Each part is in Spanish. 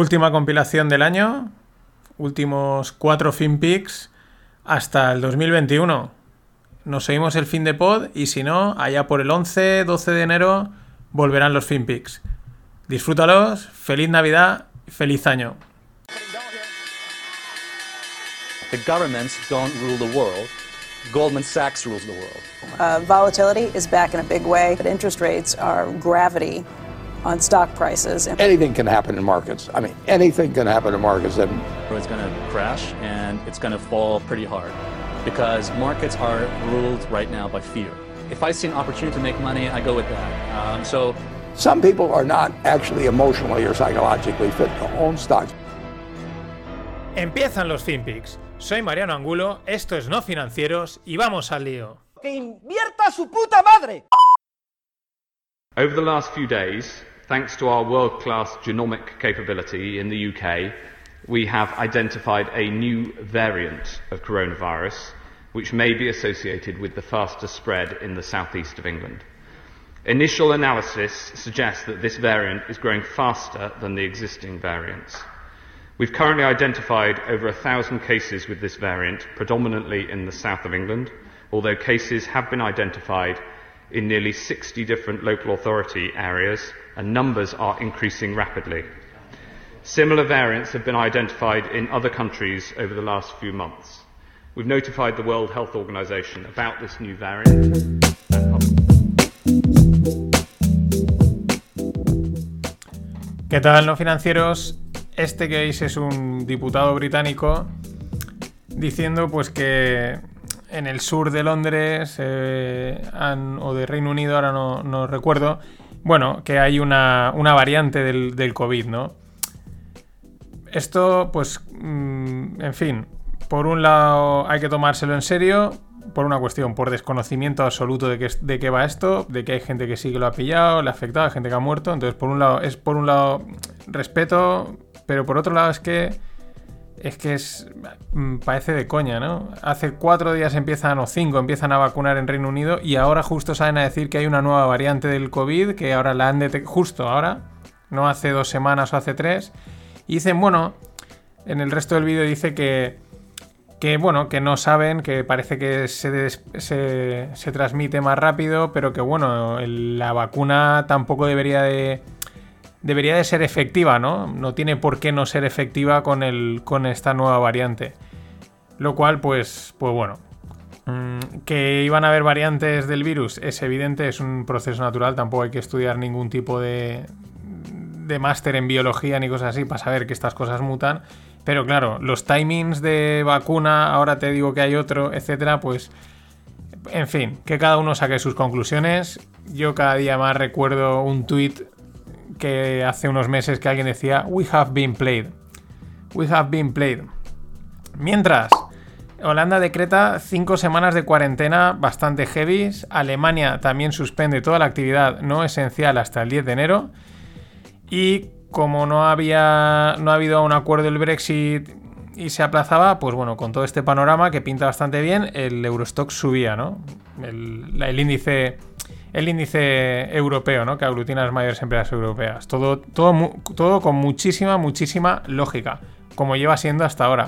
Última compilación del año, últimos cuatro FinPix hasta el 2021. Nos seguimos el fin de pod y si no, allá por el 11, 12 de enero volverán los FinPix. Disfrútalos, feliz Navidad, feliz año. The governments don't rule the world. Goldman Sachs rules the world. Uh, volatility is back in a big way, but interest rates are gravity on stock prices. Anything can happen in markets. I mean, anything can happen in markets. And It's going to crash and it's going to fall pretty hard because markets are ruled right now by fear. If I see an opportunity to make money, I go with that. Um, so some people are not actually emotionally or psychologically fit to own stocks. Empiezan los FinPix. Soy Mariano Angulo, esto es No Financieros y vamos al lío. ¡Que invierta su puta madre! Over the last few days, thanks to our world class genomic capability in the UK, we have identified a new variant of coronavirus which may be associated with the faster spread in the southeast of England. Initial analysis suggests that this variant is growing faster than the existing variants. We've currently identified over a thousand cases with this variant, predominantly in the south of England, although cases have been identified in nearly 60 different local authority areas, and numbers are increasing rapidly. Similar variants have been identified in other countries over the last few months. We've notified the World Health Organization about this new variant. ¿Qué tal, no financieros? Este que veis es un diputado británico diciendo pues que en el sur de Londres eh, han- o de Reino Unido, ahora no, no recuerdo, bueno, que hay una, una variante del, del COVID, ¿no? Esto, pues, mm, en fin, por un lado hay que tomárselo en serio, por una cuestión, por desconocimiento absoluto de qué, de qué va esto, de que hay gente que sí que lo ha pillado, le ha afectado, hay gente que ha muerto, entonces por un lado es por un lado respeto, pero por otro lado es que es que es mm, parece de coña, ¿no? Hace cuatro días empiezan o cinco empiezan a vacunar en Reino Unido y ahora justo salen a decir que hay una nueva variante del COVID que ahora la han detectado justo ahora, no hace dos semanas o hace tres y dicen bueno en el resto del vídeo dice que que bueno, que no saben, que parece que se, se, se transmite más rápido, pero que bueno, la vacuna tampoco debería de debería de ser efectiva, ¿no? No tiene por qué no ser efectiva con el con esta nueva variante. Lo cual pues pues bueno, Mm, que iban a haber variantes del virus es evidente, es un proceso natural, tampoco hay que estudiar ningún tipo de de máster en biología ni cosas así para saber que estas cosas mutan. Pero claro, los timings de vacuna, ahora te digo que hay otro, etcétera, pues. En fin, que cada uno saque sus conclusiones. Yo cada día más recuerdo un tweet que hace unos meses que alguien decía: We have been played. We have been played. Mientras, Holanda decreta cinco semanas de cuarentena bastante heavy. Alemania también suspende toda la actividad no esencial hasta el 10 de enero. Y como no había no ha habido un acuerdo del Brexit y se aplazaba, pues bueno, con todo este panorama que pinta bastante bien, el Eurostock subía, ¿no? El, índice el índice europeo, ¿no? Que aglutina las mayores empresas europeas. Todo, todo, todo con muchísima, muchísima lógica, como lleva siendo hasta ahora.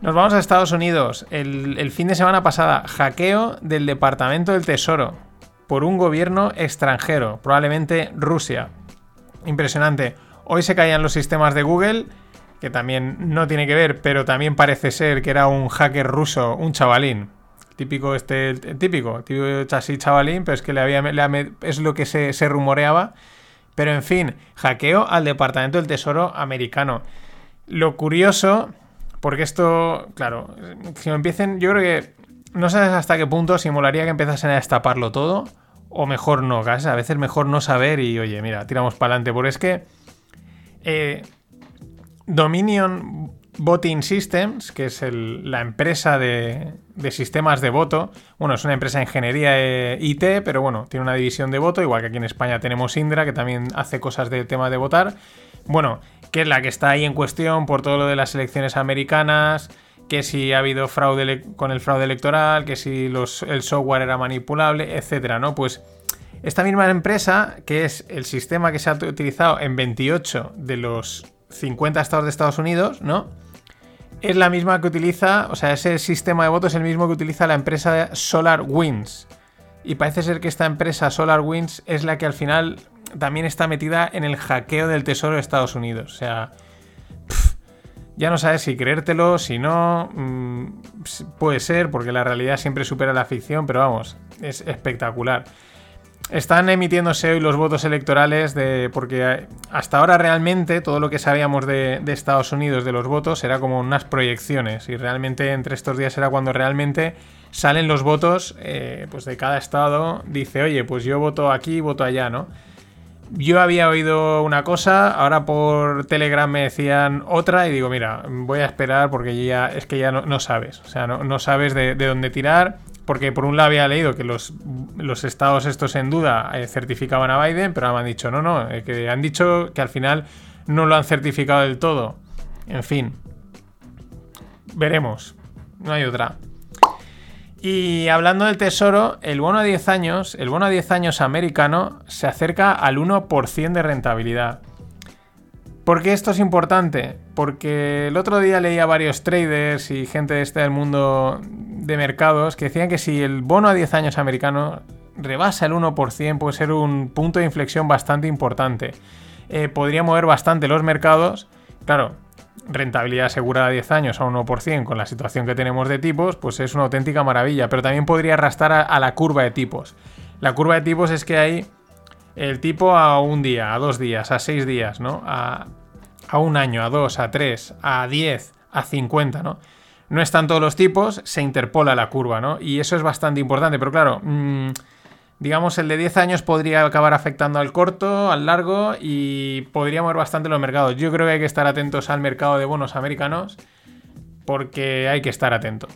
Nos vamos a Estados Unidos. El, el fin de semana pasada, hackeo del Departamento del Tesoro por un gobierno extranjero, probablemente Rusia. Impresionante. Hoy se caían los sistemas de Google, que también no tiene que ver, pero también parece ser que era un hacker ruso, un chavalín. Típico este, típico, así chavalín, pero es que le había, le es lo que se, rumoreaba. Pero en fin, hackeo al Departamento del Tesoro americano. Lo curioso, porque esto, claro, si empiecen, yo creo que no sabes hasta qué punto si molaría que empezasen a destaparlo todo, o mejor no, ¿sabes? A veces mejor no saber y, oye, mira, tiramos para adelante, porque es que eh, Dominion Voting Systems, que es la empresa de, sistemas de voto, bueno, es una empresa de ingeniería eh, IT, pero bueno, tiene una división de voto, igual que aquí en España tenemos Indra, que también hace cosas de tema de votar. Bueno, que es la que está ahí en cuestión por todo lo de las elecciones americanas, que si ha habido fraude con el fraude electoral, que si el software era manipulable, etcétera, ¿no? Pues Esta misma empresa, que es el sistema que se ha utilizado en 28 de los 50 estados de Estados Unidos, ¿no? Es la misma que utiliza, o sea, ese sistema de votos es el mismo que utiliza la empresa Solar Winds. Y parece ser que esta empresa Solar Winds es la que al final también está metida en el hackeo del Tesoro de Estados Unidos. O sea, ya no sabes si creértelo, si no. Mm, puede ser, porque la realidad siempre supera la ficción, pero vamos, es espectacular. Están emitiéndose hoy los votos electorales de. Porque hasta ahora realmente todo lo que sabíamos de, Estados Unidos de los votos era como unas proyecciones. Y realmente entre estos días era cuando realmente salen los votos eh, pues de cada estado. Dice, oye, pues yo voto aquí, voto allá, ¿no? Yo había oído una cosa, ahora por Telegram me decían otra y digo, mira, voy a esperar porque ya es que ya no, sabes, o sea, no, sabes de, dónde tirar, porque por un lado había leído que los, los estados estos en duda eh, certificaban a Biden, pero ahora me han dicho, no, no, eh, que han dicho que al final no lo han certificado del todo. En fin, veremos, no hay otra. Y hablando del tesoro, el bono a 10 años, el bono a 10 años americano se acerca al 1% de rentabilidad. ¿Por qué esto es importante? Porque el otro día leía varios traders y gente de este del mundo de mercados que decían que si el bono a 10 años americano rebasa el 1%, puede ser un punto de inflexión bastante importante. Eh, podría mover bastante los mercados. Claro, rentabilidad asegurada a 10 años a 1% con la situación que tenemos de tipos, pues es una auténtica maravilla. Pero también podría arrastrar a, la curva de tipos. La curva de tipos es que hay el tipo a un día, a dos días, a seis días, ¿no? A, un año, a dos, a tres, a 10, a 50, ¿no? No están todos los tipos, se interpola la curva, ¿no? Y eso es bastante importante, pero claro, mm, digamos, el de 10 años podría acabar afectando al corto, al largo y podría mover bastante los mercados. Yo creo que hay que estar atentos al mercado de bonos americanos porque hay que estar atento.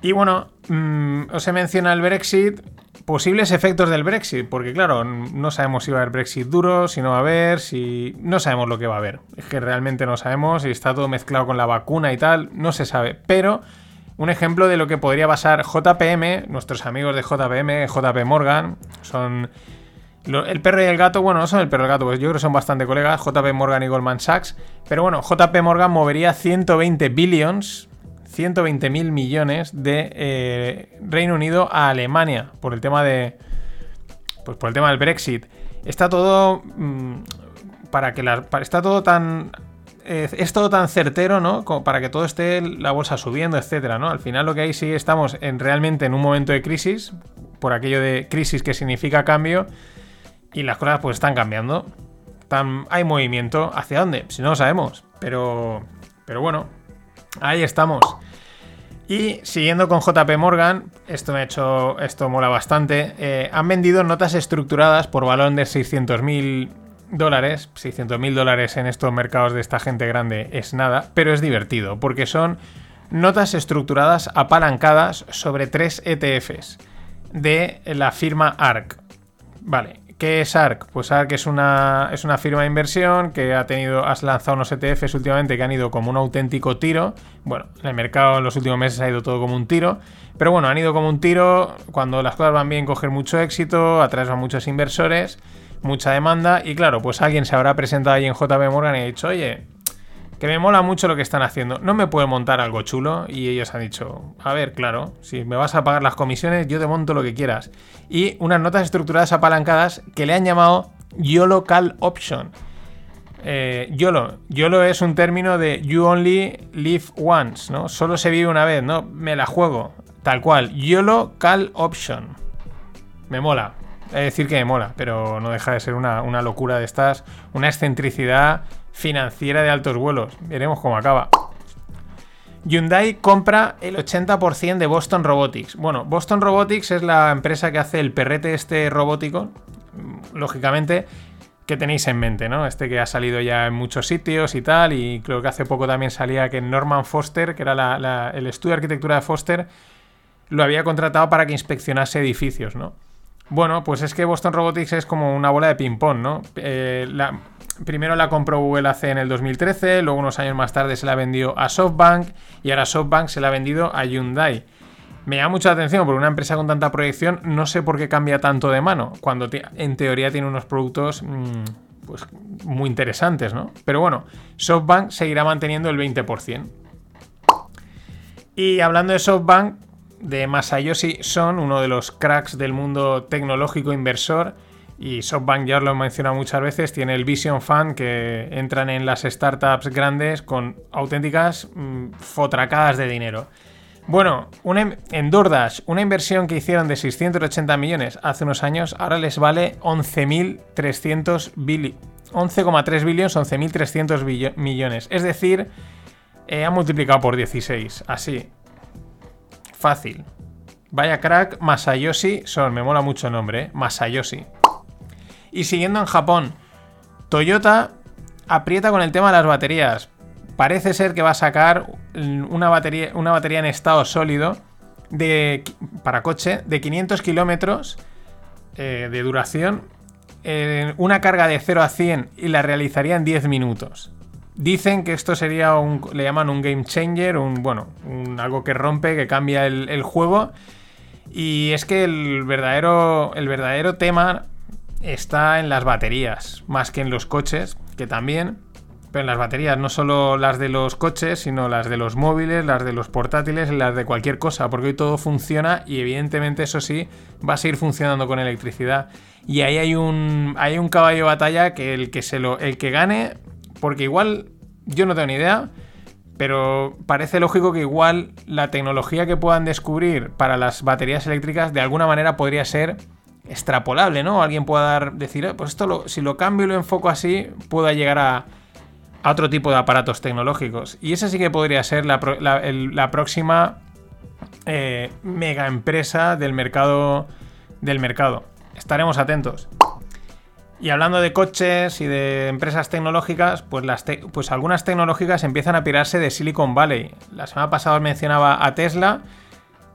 Y bueno, mm, os he mencionado el Brexit, posibles efectos del Brexit, porque claro, no sabemos si va a haber Brexit duro, si no va a haber, si... No sabemos lo que va a haber. Es que realmente no sabemos, si está todo mezclado con la vacuna y tal, no se sabe. Pero un ejemplo de lo que podría pasar JPM, nuestros amigos de JPM, JP Morgan, son el perro y el gato, bueno, no son el perro y el gato, pues yo creo que son bastante colegas, JP Morgan y Goldman Sachs, pero bueno, JP Morgan movería 120 billions, 120 mil millones de eh, Reino Unido a Alemania por el tema de, pues por el tema del Brexit. Está todo mm, para que está todo tan es todo tan certero, ¿no? Para que todo esté la bolsa subiendo, etcétera, ¿no? Al final lo que hay sí estamos en, realmente en un momento de crisis, por aquello de crisis que significa cambio, y las cosas pues están cambiando. hay movimiento. ¿Hacia dónde? Si no lo sabemos. Pero, pero bueno, ahí estamos. Y siguiendo con JP Morgan, esto me ha hecho, esto mola bastante, eh, han vendido notas estructuradas por valor de 600.000 dólares, 600 mil dólares en estos mercados de esta gente grande es nada, pero es divertido porque son notas estructuradas apalancadas sobre tres ETFs de la firma ARC. Vale, ¿qué es ARC? Pues ARC es una, es una firma de inversión que ha tenido, has lanzado unos ETFs últimamente que han ido como un auténtico tiro. Bueno, en el mercado en los últimos meses ha ido todo como un tiro. Pero bueno, han ido como un tiro. Cuando las cosas van bien, coger mucho éxito, atraes a muchos inversores mucha demanda. Y claro, pues alguien se habrá presentado ahí en JP Morgan y ha dicho, oye, que me mola mucho lo que están haciendo. ¿No me puede montar algo chulo? Y ellos han dicho, a ver, claro, si me vas a pagar las comisiones, yo te monto lo que quieras. Y unas notas estructuradas apalancadas que le han llamado YOLO Call Option. Eh, YOLO. YOLO es un término de You Only Live Once, ¿no? Solo se vive una vez, ¿no? Me la juego. Tal cual. YOLO Call Option. Me mola. Es decir que me mola, pero no deja de ser una, locura de estas, una excentricidad financiera de altos vuelos. Veremos cómo acaba. Hyundai compra el 80% de Boston Robotics. Bueno, Boston Robotics es la empresa que hace el perrete este robótico, lógicamente, que tenéis en mente, ¿no? Este que ha salido ya en muchos sitios y tal, y creo que hace poco también salía que Norman Foster, que era el estudio de arquitectura de Foster, lo había contratado para que inspeccionase edificios, ¿no? Bueno, pues es que Boston Robotics es como una bola de ping-pong, ¿no? Eh, primero la compró Google hace en el 2013, luego unos años más tarde se la vendió a SoftBank y ahora SoftBank se la ha vendido a Hyundai. Me llama mucho la atención porque una empresa con tanta proyección no sé por qué cambia tanto de mano, cuando en teoría tiene unos productos mm, pues, muy interesantes, ¿no? Pero bueno, SoftBank seguirá manteniendo el 20%. Y hablando de SoftBank, de Masayoshi Son, uno de los cracks del mundo tecnológico inversor, y SoftBank ya lo he mencionado muchas veces, tiene el Vision Fund que entran en las startups grandes con auténticas mm, fotracadas de dinero. Bueno, una en DoorDash, una inversión que hicieron de 680 millones hace unos años, ahora les vale 11.300 billi- 11,3 billones, 11.300 billo- millones. Es decir, eh, ha multiplicado por 16, así. Fácil. Vaya crack, Masayoshi Son, me mola mucho el nombre, ¿eh? Masayoshi. Y siguiendo en Japón, Toyota aprieta con el tema de las baterías. Parece ser que va a sacar una batería, una batería en estado sólido de, para coche de 500 kilómetros eh, de duración, eh, una carga de 0 a 100 y la realizaría en 10 minutos. Dicen que esto sería un, le llaman un game changer, un, bueno, algo que rompe, que cambia el, el juego. Y es que el verdadero, el verdadero tema está en las baterías, más que en los coches, que también. Pero en las baterías, no solo las de los coches, sino las de los móviles, las de los portátiles, las de cualquier cosa, porque hoy todo funciona y evidentemente eso sí va a seguir funcionando con electricidad. Y ahí hay un, hay un caballo de batalla que el que, se lo, el que gane, porque igual yo no tengo ni idea, pero parece lógico que igual la tecnología que puedan descubrir para las baterías eléctricas de alguna manera podría ser extrapolable, ¿no? Alguien pueda dar, decir, "Eh, pues esto lo- si lo cambio y lo enfoco así, pueda llegar a, otro tipo de aparatos tecnológicos. Y esa sí que podría ser la próxima eh, mega empresa del mercado, del mercado. Estaremos atentos. Y hablando de coches y de empresas tecnológicas, pues, pues algunas tecnológicas empiezan a pirarse de Silicon Valley. La semana pasada os mencionaba a Tesla,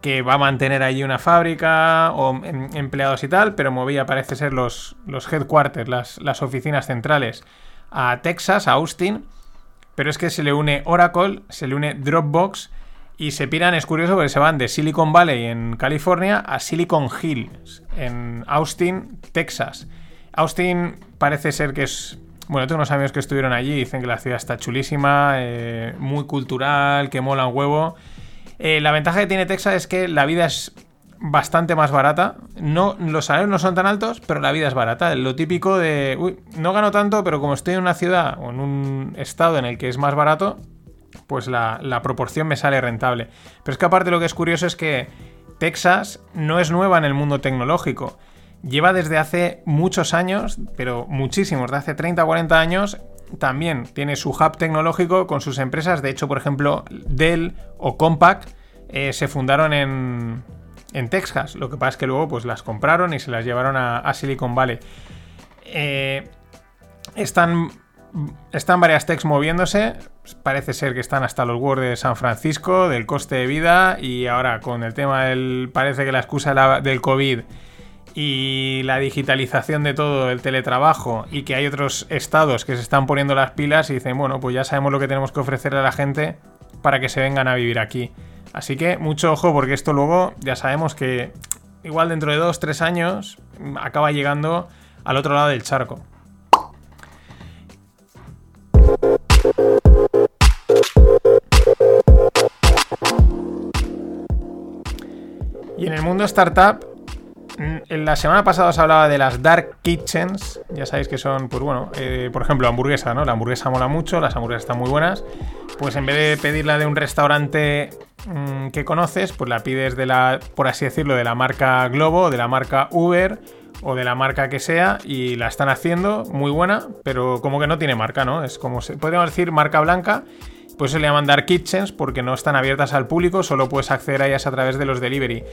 que va a mantener allí una fábrica o em- empleados y tal, pero movía, parece ser, los, headquarters, las, las oficinas centrales, a Texas, a Austin. Pero es que se le une Oracle, se le une Dropbox y se piran, es curioso, porque se van de Silicon Valley en California a Silicon Hills en Austin, Texas. Austin parece ser que es... Bueno, tengo unos amigos que estuvieron allí dicen que la ciudad está chulísima, eh, muy cultural, que mola un huevo. Eh, la ventaja que tiene Texas es que la vida es bastante más barata. No, los salarios no son tan altos, pero la vida es barata. Lo típico de, uy, no gano tanto, pero como estoy en una ciudad o en un estado en el que es más barato, pues la, la proporción me sale rentable. Pero es que aparte lo que es curioso es que Texas no es nueva en el mundo tecnológico. Lleva desde hace muchos años, pero muchísimos, de hace 30 o 40 años, también tiene su hub tecnológico con sus empresas. De hecho, por ejemplo, Dell o Compaq eh, se fundaron en, en Texas. Lo que pasa es que luego pues, las compraron y se las llevaron a, Silicon Valley. Eh, están, varias techs moviéndose. Parece ser que están hasta los Word de San Francisco, del coste de vida. Y ahora con el tema del. Parece que la excusa del COVID y la digitalización de todo, el teletrabajo y que hay otros estados que se están poniendo las pilas y dicen, bueno, pues ya sabemos lo que tenemos que ofrecerle a la gente para que se vengan a vivir aquí. Así que mucho ojo porque esto luego ya sabemos que igual dentro de dos, tres años acaba llegando al otro lado del charco. Y en el mundo startup, la semana pasada os hablaba de las dark kitchens. Ya sabéis que son, pues bueno, eh, por ejemplo, hamburguesa, ¿no? La hamburguesa mola mucho, las hamburguesas están muy buenas. Pues en vez de pedirla de un restaurante mm, que conoces, pues la pides de la, por así decirlo, de la marca Globo, de la marca Uber o de la marca que sea y la están haciendo muy buena, pero como que no tiene marca, ¿no? Es como, se, podríamos decir, marca blanca. Pues se le llaman Dark Kitchens porque no están abiertas al público, solo puedes acceder a ellas a través de los delivery.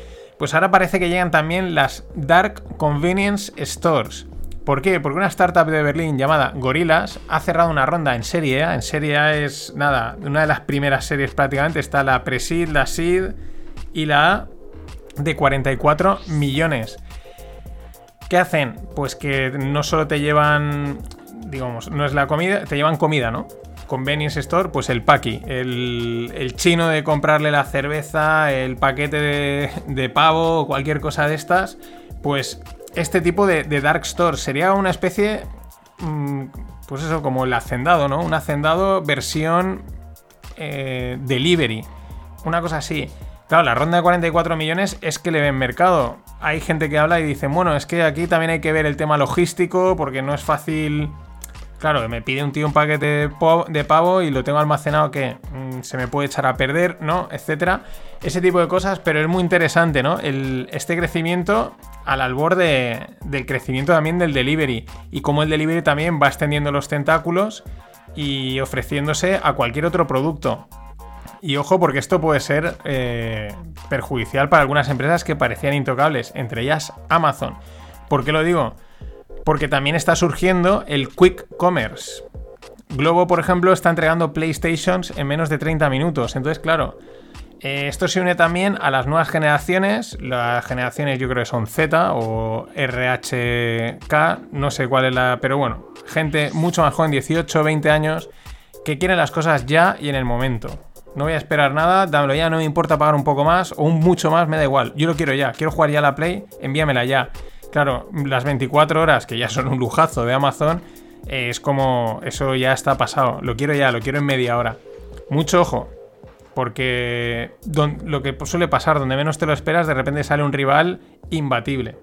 Pues ahora parece que llegan también las Dark Convenience Stores. ¿Por qué? Porque una startup de Berlín llamada Gorillas ha cerrado una ronda en serie A. En serie A es, nada, una de las primeras series prácticamente. Está la Presid, la SID y la A de 44 millones. ¿Qué hacen? Pues que no solo te llevan, digamos, no es la comida, te llevan comida, ¿no? Convenience store, pues el paqui, el, chino de comprarle la cerveza, el paquete de, pavo, cualquier cosa de estas, pues este tipo de, de dark store sería una especie, mm, pues eso, como el hacendado, ¿no? Un hacendado versión eh, delivery, una cosa así. Claro, la ronda de 44 millones es que le ven mercado. Hay gente que habla y dice, bueno, es que aquí también hay que ver el tema logístico porque no es fácil Claro, me pide un tío un paquete de, pavo y lo tengo almacenado que mm, se me puede echar a perder, ¿no? Etcétera. Ese tipo de cosas, pero es muy interesante, ¿no? este crecimiento al albor del crecimiento también del delivery y cómo el delivery también va extendiendo los tentáculos y ofreciéndose a cualquier otro producto. Y ojo, porque esto puede ser eh, perjudicial para algunas empresas que parecían intocables, entre ellas Amazon. ¿Por qué lo digo? Porque también está surgiendo el Quick Commerce. Globo, por ejemplo, está entregando PlayStations en menos de 30 minutos. Entonces, claro, eh, esto se une también a las nuevas generaciones. Las generaciones yo creo que son Z o RHK, no sé cuál es la... Pero bueno, gente mucho más joven, 18, 20 años, que quieren las cosas ya y en el momento. No voy a esperar nada, dámelo ya, no me importa pagar un poco más o un mucho más, me da igual. Yo lo quiero ya, quiero jugar ya la Play, envíamela ya. Claro, las 24 horas, que ya son un lujazo de Amazon, es como, eso ya está pasado. Lo quiero ya, lo quiero en media hora. Mucho ojo, porque lo que suele pasar, donde menos te lo esperas, de repente sale un rival imbatible.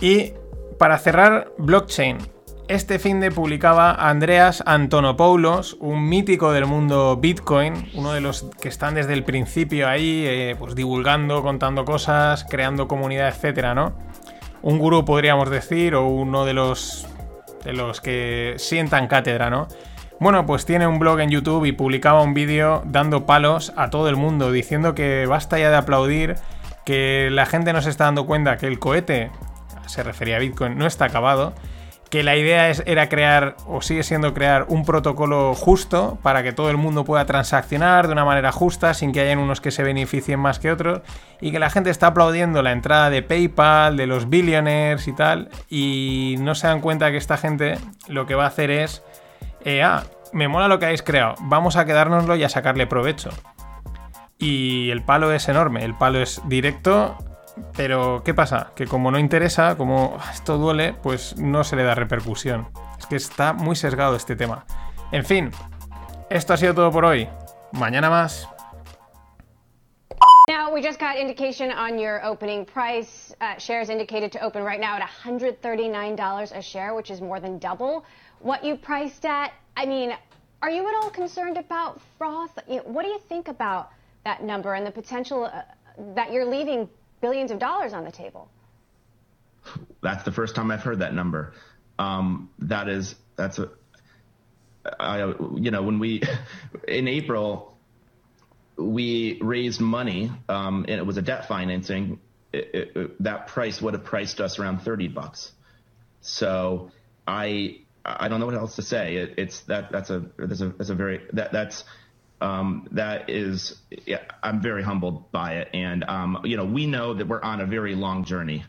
Y para cerrar, blockchain. Este fin de publicaba Andreas Antonopoulos, un mítico del mundo Bitcoin, uno de los que están desde el principio ahí, eh, pues divulgando, contando cosas, creando comunidad, etcétera, ¿no? Un gurú podríamos decir, o uno de los de los que sientan cátedra, ¿no? Bueno, pues tiene un blog en YouTube y publicaba un vídeo dando palos a todo el mundo, diciendo que basta ya de aplaudir, que la gente no se está dando cuenta que el cohete, se refería a Bitcoin, no está acabado que la idea era crear, o sigue siendo crear, un protocolo justo para que todo el mundo pueda transaccionar de una manera justa, sin que hayan unos que se beneficien más que otros, y que la gente está aplaudiendo la entrada de PayPal, de los billionaires y tal, y no se dan cuenta que esta gente lo que va a hacer es, eh, ah, me mola lo que habéis creado, vamos a quedárnoslo y a sacarle provecho. Y el palo es enorme, el palo es directo pero, ¿qué pasa? Que como no interesa, como esto duele, pues no se le da repercusión. Es que está muy sesgado este tema. En fin, esto ha sido todo por hoy. Mañana más. Now, we just got indication on your opening price. Uh, shares indicated to open right now at $139 a share, which is more than double what you priced at. I mean, are you at all concerned about froth? what do you think about that number and the potential uh, that you're leaving billions of dollars on the table. That's the first time I've heard that number. Um, that is, that's a, I, you know, when we, in April, we raised money, um, and it was a debt financing. It, it, it, that price would have priced us around 30 bucks. So I, I don't know what else to say. it's that, that's a, that's a, that's a very, that, that's, um, that is, yeah, I'm very humbled by it. And, um, you know, we know that we're on a very long journey.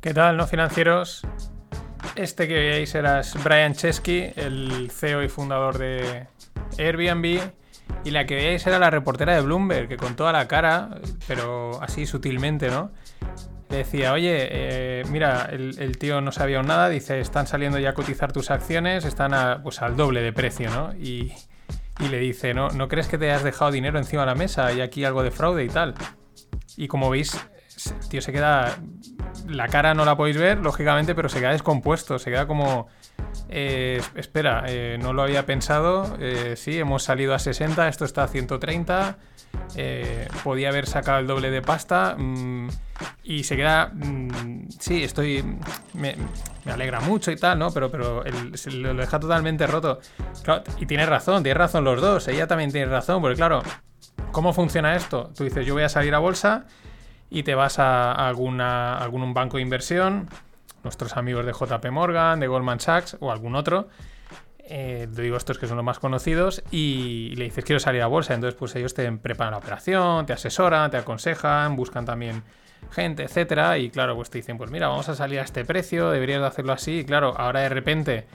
¿Qué tal, no financieros? Este que veis era Brian Chesky, el CEO y fundador de Airbnb. Y la que veis era la reportera de Bloomberg, que con toda la cara, pero así sutilmente, ¿no? Decía, oye, eh, mira, el, tío no sabía nada, dice, están saliendo ya a cotizar tus acciones, están pues al doble de precio, ¿no? Y, le dice, ¿no, ¿no crees que te has dejado dinero encima de la mesa y aquí algo de fraude y tal? Y como veis, el tío se queda, la cara no la podéis ver, lógicamente, pero se queda descompuesto, se queda como... Eh, espera, eh, no lo había pensado. sí, hemos salido a 60, esto está a 130. podía haber sacado el doble de pasta. Mm, y se queda. Mm, sí, estoy. Me, alegra mucho y tal, ¿no? Pero, pero se lo deja totalmente roto. y tiene razón, tiene razón los dos. Ella también tiene razón, porque claro, ¿cómo funciona esto? Tú dices, yo voy a salir a bolsa y te vas a, alguna, algún banco de inversión, nuestros amigos de JP Morgan, de Goldman Sachs o algún otro. Eh, digo estos que son los más conocidos, y le dices quiero salir a bolsa, entonces pues ellos te preparan la operación, te asesoran, te aconsejan, buscan también gente, etcétera, y claro, pues te dicen, pues mira, vamos a salir a este precio, deberías de hacerlo así, y claro, ahora de repente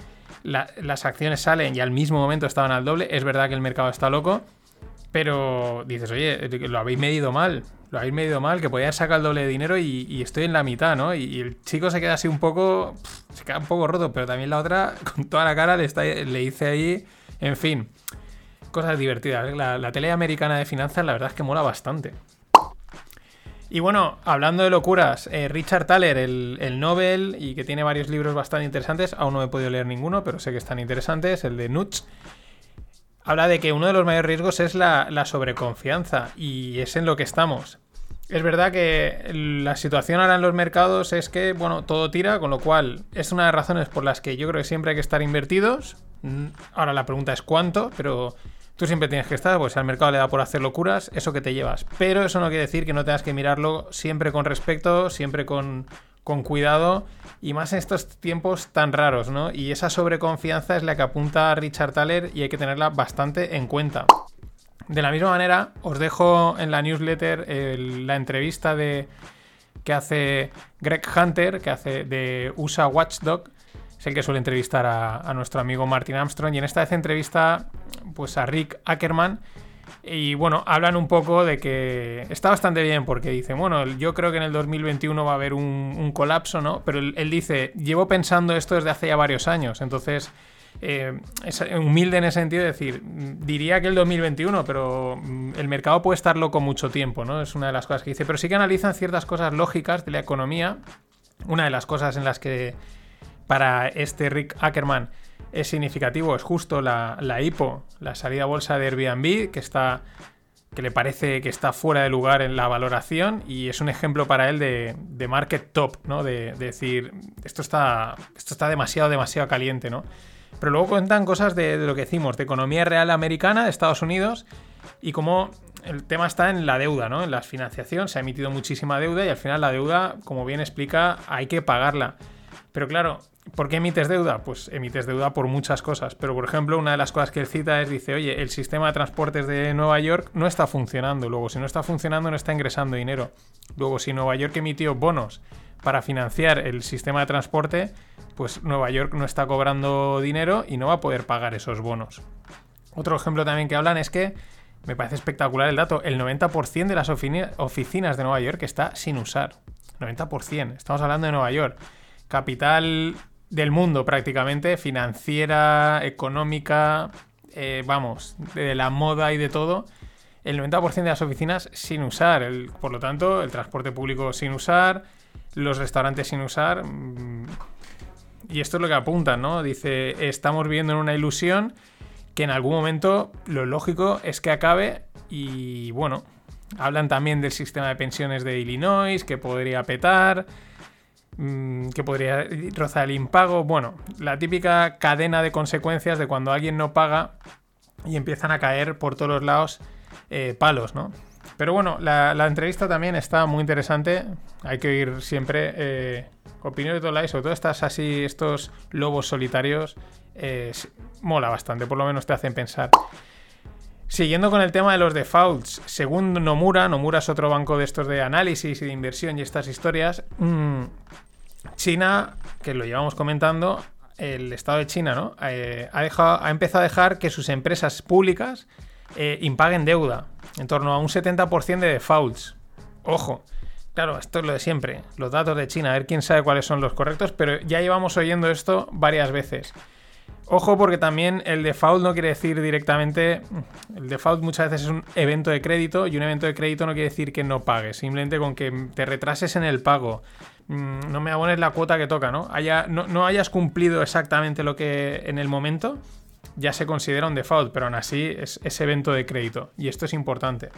las acciones salen y al mismo momento estaban al doble, es verdad que el mercado está loco, pero dices, oye, lo habéis medido mal, lo habéis medido mal, que podía sacar el doble de dinero y, estoy en la mitad, ¿no? Y, el chico se queda así un poco, se queda un poco roto, pero también la otra, con toda la cara, le, está, le dice ahí, en fin, cosas divertidas. La, la tele americana de finanzas, la verdad es que mola bastante. Y bueno, hablando de locuras, eh, Richard Thaler, el, Nobel, y que tiene varios libros bastante interesantes, aún no he podido leer ninguno, pero sé que están interesantes, el de Nuts, habla de que uno de los mayores riesgos es la, sobreconfianza, y es en lo que estamos. Es verdad que la situación ahora en los mercados es que, bueno, todo tira, con lo cual es una de las razones por las que yo creo que siempre hay que estar invertidos. Mm, ahora la pregunta es cuánto, pero Tú siempre tienes que estar, pues al mercado le da por hacer locuras, eso que te llevas. Pero eso no quiere decir que no tengas que mirarlo siempre con respeto, siempre con, cuidado y más en estos tiempos tan raros, ¿no? Y esa sobreconfianza es la que apunta Richard Thaler y hay que tenerla bastante en cuenta. De la misma manera, os dejo en la newsletter la entrevista de, que hace Greg Hunter, que hace de USA Watchdog, el que suele entrevistar a, nuestro amigo Martin Armstrong. Y en esta vez entrevista pues a Rick Ackerman. Y bueno, hablan un poco de que está bastante bien porque dicen, bueno, yo creo que en el 2021 va a haber un, colapso, ¿no? Pero él, dice, llevo pensando esto desde hace ya varios años, entonces eh, es humilde en ese sentido de decir, diría que el 2021, pero mm, el mercado puede estar loco mucho tiempo, ¿no? Es una de las cosas que dice, pero sí que analizan ciertas cosas lógicas de la economía. Una de las cosas en las que para este Rick Ackerman es significativo, es justo la, la IPO, la salida a bolsa de Airbnb, que está que le parece que está fuera de lugar en la valoración y es un ejemplo para él de, market top, ¿no? De, decir, esto está, esto está demasiado, demasiado caliente, ¿no? Pero luego cuentan cosas de, lo que decimos, de economía real americana de Estados Unidos y cómo el tema está en la deuda, ¿no? En la financiación se ha emitido muchísima deuda y al final la deuda, como bien explica, hay que pagarla. Pero claro, ¿Por qué emites deuda? Pues emites deuda por muchas cosas. Pero, por ejemplo, una de las cosas que él cita es, dice, oye, el sistema de transportes de Nueva York no está funcionando. Luego, si no está funcionando, no está ingresando dinero. Luego, si Nueva York emitió bonos para financiar el sistema de transporte, pues Nueva York no está cobrando dinero y no va a poder pagar esos bonos. Otro ejemplo también que hablan es que, me parece espectacular el dato, el 90% de las oficinas de Nueva York está sin usar. 90%. Estamos hablando de Nueva York. Capital del mundo prácticamente, financiera, económica, eh, vamos, de la moda y de todo, el 90% de las oficinas sin usar, por lo tanto, el transporte público sin usar, los restaurantes sin usar. Mm, y esto es lo que apuntan, ¿no? Dice, estamos viviendo en una ilusión que en algún momento lo lógico es que acabe y bueno, hablan también del sistema de pensiones de Illinois, que podría petar. Mm, que podría rozar el impago. Bueno, la típica cadena de consecuencias de cuando alguien no paga y empiezan a caer por todos los lados eh, palos, ¿no? Pero bueno, la, entrevista también está muy interesante. Hay que oír siempre eh, opiniones de todos sobre todo estas así, estos lobos solitarios. Mola bastante, por lo menos te hacen pensar. Siguiendo con el tema de los defaults, según Nomura, Nomura es otro banco de estos de análisis y de inversión y estas historias, mm, China, que lo llevamos comentando, el Estado de China, ¿no? Eh, ha, empezado a dejar que sus empresas públicas eh, impaguen deuda, en torno a un 70% de defaults. Ojo, claro, esto es lo de siempre, los datos de China, a ver quién sabe cuáles son los correctos, pero ya llevamos oyendo esto varias veces. Ojo porque también el default no quiere decir directamente, el default muchas veces es un evento de crédito y un evento de crédito no quiere decir que no pagues, simplemente con que te retrases en el pago, no me abones la cuota que toca, ¿no? Haya, no, hayas cumplido exactamente lo que en el momento, ya se considera un default, pero aún así es, ese evento de crédito y esto es importante.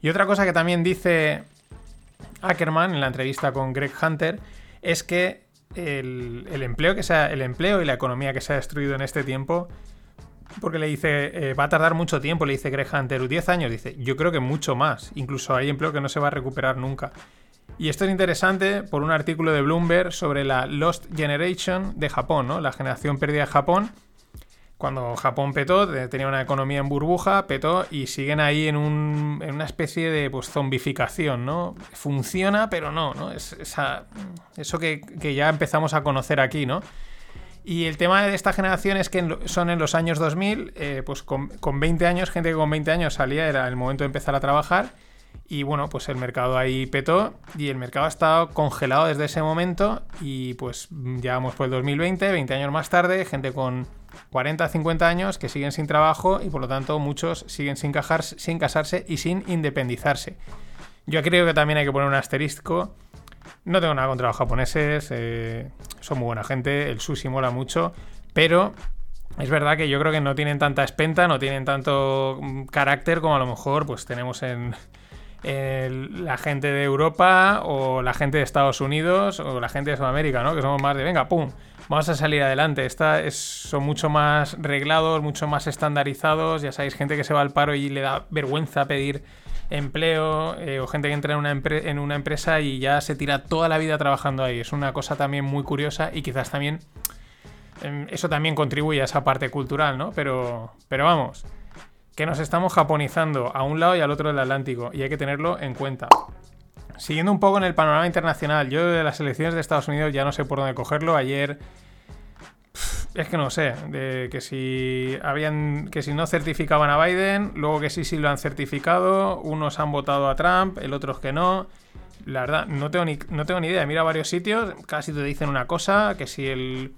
Y otra cosa que también dice Ackerman en la entrevista con Greg Hunter es que el, empleo que sea, el empleo y la economía que se ha destruido en este tiempo. Porque le dice, eh, va a tardar mucho tiempo, le dice Greg Hunter, 10 años, dice, yo creo que mucho más. Incluso hay empleo que no se va a recuperar nunca. Y esto es interesante por un artículo de Bloomberg sobre la Lost Generation de Japón, ¿no? La generación perdida de Japón. Cuando Japón petó, tenía una economía en burbuja, petó y siguen ahí en, un, en una especie de pues, zombificación, ¿no? Funciona, pero no, ¿no? Es esa, eso que, que ya empezamos a conocer aquí, ¿no? Y el tema de esta generación es que son en los años 2000, eh, pues con, con, 20 años, gente que con 20 años salía, era el momento de empezar a trabajar. Y bueno, pues el mercado ahí petó y el mercado ha estado congelado desde ese momento. Y pues ya vamos por el 2020, 20 años más tarde, gente con 40, 50 años que siguen sin trabajo y por lo tanto muchos siguen sin, sin casarse y sin independizarse. Yo creo que también hay que poner un asterisco no tengo nada contra los japoneses, eh, son muy buena gente, el sushi mola mucho, pero es verdad que yo creo que no tienen tanta espenta, no tienen tanto mm, carácter como a lo mejor pues tenemos en, la gente de Europa o la gente de Estados Unidos o la gente de Sudamérica, ¿no? Que somos más de, venga, pum, vamos a salir adelante. Esta es, son mucho más reglados, mucho más estandarizados. Ya sabéis, gente que se va al paro y le da vergüenza pedir empleo eh, o gente que entra en una, en una empresa y ya se tira toda la vida trabajando ahí. Es una cosa también muy curiosa y quizás también em, eso también contribuye a esa parte cultural, ¿no? Pero, pero vamos, que nos estamos japonizando a un lado y al otro del Atlántico y hay que tenerlo en cuenta. Siguiendo un poco en el panorama internacional, yo de las elecciones de Estados Unidos ya no sé por dónde cogerlo. Ayer es que no sé, que si habían que si no certificaban a Biden, luego que sí sí lo han certificado, unos han votado a Trump, el otros que no. La verdad, no tengo ni, no tengo ni idea. Mira varios sitios, casi te dicen una cosa, que si el,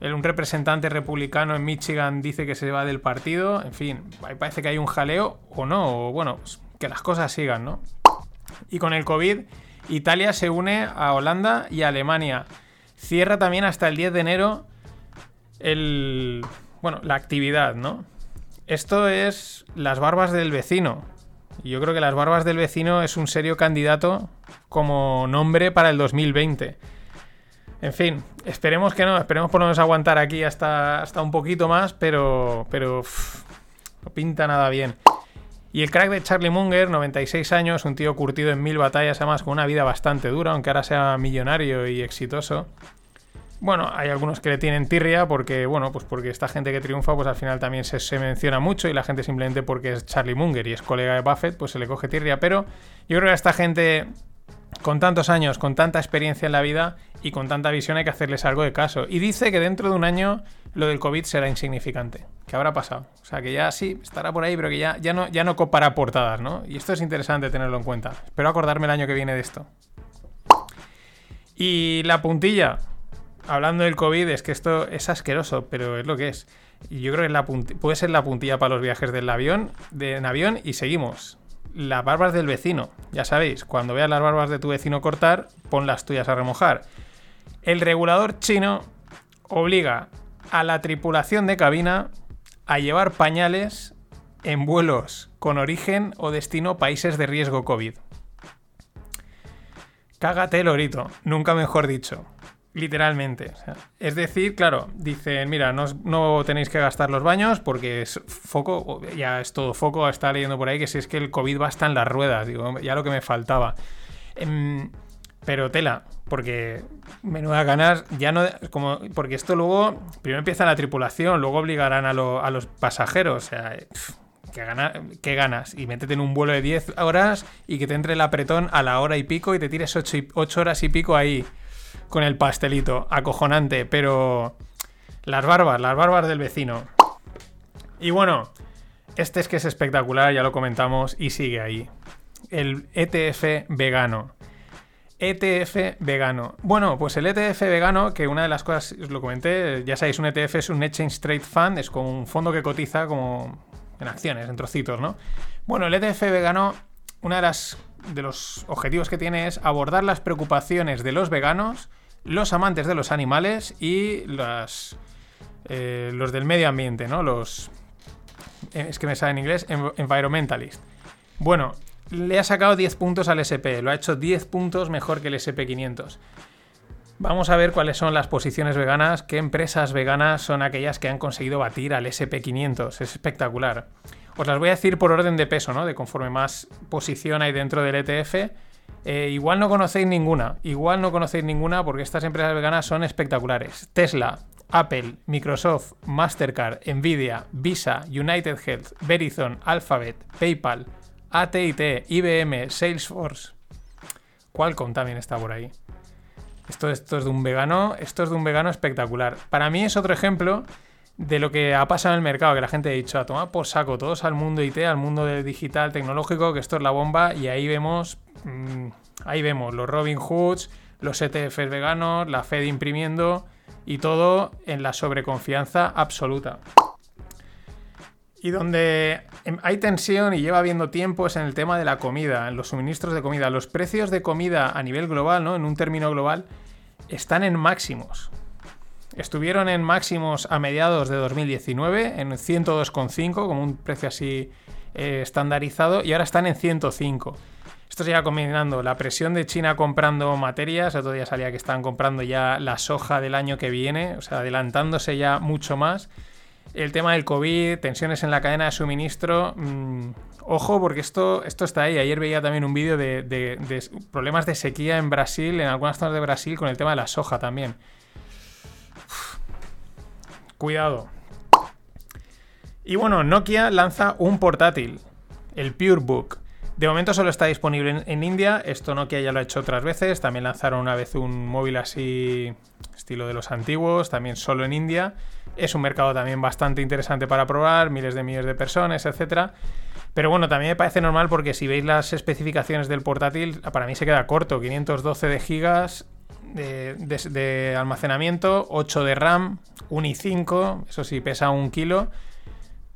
un representante republicano en Michigan dice que se va del partido, en fin, parece que hay un jaleo o no, o bueno, que las cosas sigan, ¿no? Y con el COVID, Italia se une a Holanda y a Alemania. Cierra también hasta el 10 de enero el, bueno, la actividad, ¿no? Esto es las barbas del vecino. Yo creo que las barbas del vecino es un serio candidato como nombre para el 2020. En fin, esperemos que no, esperemos por lo menos aguantar aquí hasta, hasta un poquito más, pero, pero no pinta nada bien. Y el crack de Charlie Munger, 96 años, un tío curtido en mil batallas, además con una vida bastante dura, aunque ahora sea millonario y exitoso. Bueno, hay algunos que le tienen tirria porque, bueno, pues porque esta gente que triunfa, pues al final también se, menciona mucho y la gente simplemente porque es Charlie Munger y es colega de Buffett, pues se le coge tirria. Pero yo creo que a esta gente con tantos años, con tanta experiencia en la vida y con tanta visión hay que hacerles algo de caso. Y dice que dentro de un año lo del COVID será insignificante. ¿Qué habrá pasado? O sea, que ya sí, estará por ahí, pero que ya, ya, no, ya no copará portadas, ¿no? Y esto es interesante tenerlo en cuenta. Espero acordarme el año que viene de esto. Y la puntilla, hablando del COVID, es que esto es asqueroso, pero es lo que es. Y yo creo que puede ser la puntilla para los viajes del avión, en avión y seguimos. Las barbas del vecino. Ya sabéis, cuando veas las barbas de tu vecino cortar, pon las tuyas a remojar. El regulador chino obliga a la tripulación de cabina a llevar pañales en vuelos con origen o destino países de riesgo COVID. Cágate el orito, nunca mejor dicho. Literalmente. es decir, claro, dicen, mira, no, tenéis que gastar los baños porque es foco, ya es todo foco, está leyendo por ahí que si es que el COVID va hasta en las ruedas, digo, ya lo que me faltaba. Em, pero tela, porque menuda ganas, ya no, como, porque esto luego, primero empieza la tripulación, luego obligarán a, los pasajeros, o sea, ¿qué, ganas? Y métete en un vuelo de 10 horas y que te entre el apretón a la hora y pico y te tires 8, 8 horas y pico ahí con el pastelito. Acojonante, pero... Las barbas, las barbas del vecino. Y bueno, este es que es espectacular, ya lo comentamos, y sigue ahí. El ETF vegano. ETF vegano. Bueno, pues el ETF vegano, que una de las cosas, os lo comenté, ya sabéis, un ETF es un Exchange Trade Fund, es como un fondo que cotiza como en acciones, en trocitos, ¿no? Bueno, el ETF vegano, una de las de los objetivos que tiene es abordar las preocupaciones de los veganos, los amantes de los animales y eh, los del medio ambiente, ¿no? Los... Eh, es que me sale en inglés, environmentalist. Bueno, le ha sacado 10 puntos al SP, lo ha hecho 10 puntos mejor que el SP500. Vamos a ver cuáles son las posiciones veganas, qué empresas veganas son aquellas que han conseguido batir al SP500. Es espectacular. Os las voy a decir por orden de peso, ¿no? De conforme más posición hay dentro del ETF. Eh, igual no conocéis ninguna, igual no conocéis ninguna porque estas empresas veganas son espectaculares. Tesla, Apple, Microsoft, Mastercard, Nvidia, Visa, United Health, Verizon, Alphabet, PayPal, AT&T, IBM, Salesforce. Qualcomm también está por ahí. Esto, esto es de un vegano, esto es de un vegano espectacular. Para mí es otro ejemplo de lo que ha pasado en el mercado, que la gente ha dicho, a tomar por saco todos al mundo IT, al mundo digital tecnológico, que esto es la bomba, y ahí vemos, mm, ahí vemos los Robin Hoods, los ETFs veganos, la Fed imprimiendo, y todo en la sobreconfianza absoluta. Y donde hay tensión y lleva habiendo tiempo es en el tema de la comida, en los suministros de comida. Los precios de comida a nivel global, ¿no? En un término global, están en máximos. Estuvieron en máximos a mediados de 2019, en 102,5, como un precio así eh, estandarizado, y ahora están en 105. Esto se lleva combinando la presión de China comprando materias, otro día salía que están comprando ya la soja del año que viene, o sea, adelantándose ya mucho más. El tema del COVID, tensiones en la cadena de suministro. Mm, ojo, porque esto, esto está ahí. Ayer veía también un vídeo de, problemas de sequía en Brasil, en algunas zonas de Brasil, con el tema de la soja también. Cuidado. Y bueno, Nokia lanza un portátil, el PureBook. De momento solo está disponible en, India. Esto Nokia ya lo ha hecho otras veces. También lanzaron una vez un móvil así, estilo de los antiguos, también solo en India. Es un mercado también bastante interesante para probar, miles de millones de personas, etc. Pero bueno, también me parece normal porque si veis las especificaciones del portátil, para mí se queda corto. 512 de gigas de, almacenamiento, 8 de RAM, 1 i5, eso sí, pesa un kilo.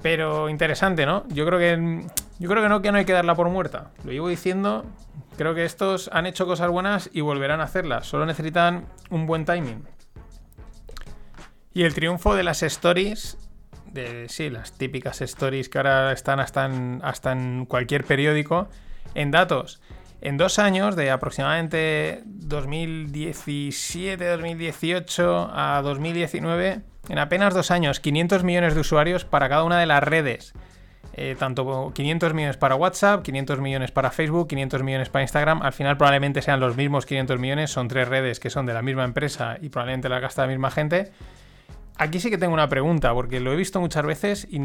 Pero interesante, ¿no? Yo creo que yo creo que no, que no hay que darla por muerta. Lo llevo diciendo. Creo que estos han hecho cosas buenas y volverán a hacerlas. Solo necesitan un buen timing. Y el triunfo de las stories. De, sí, las típicas stories que ahora están hasta en, hasta en cualquier periódico. En datos. En dos años, de aproximadamente 2017-2018 a 2019, en apenas dos años, 500 millones de usuarios para cada una de las redes. Eh, tanto 500 millones para WhatsApp, 500 millones para Facebook, 500 millones para Instagram. Al final probablemente sean los mismos 500 millones, son tres redes que son de la misma empresa y probablemente las gasta la misma gente. Aquí sí que tengo una pregunta, porque lo he visto muchas veces y,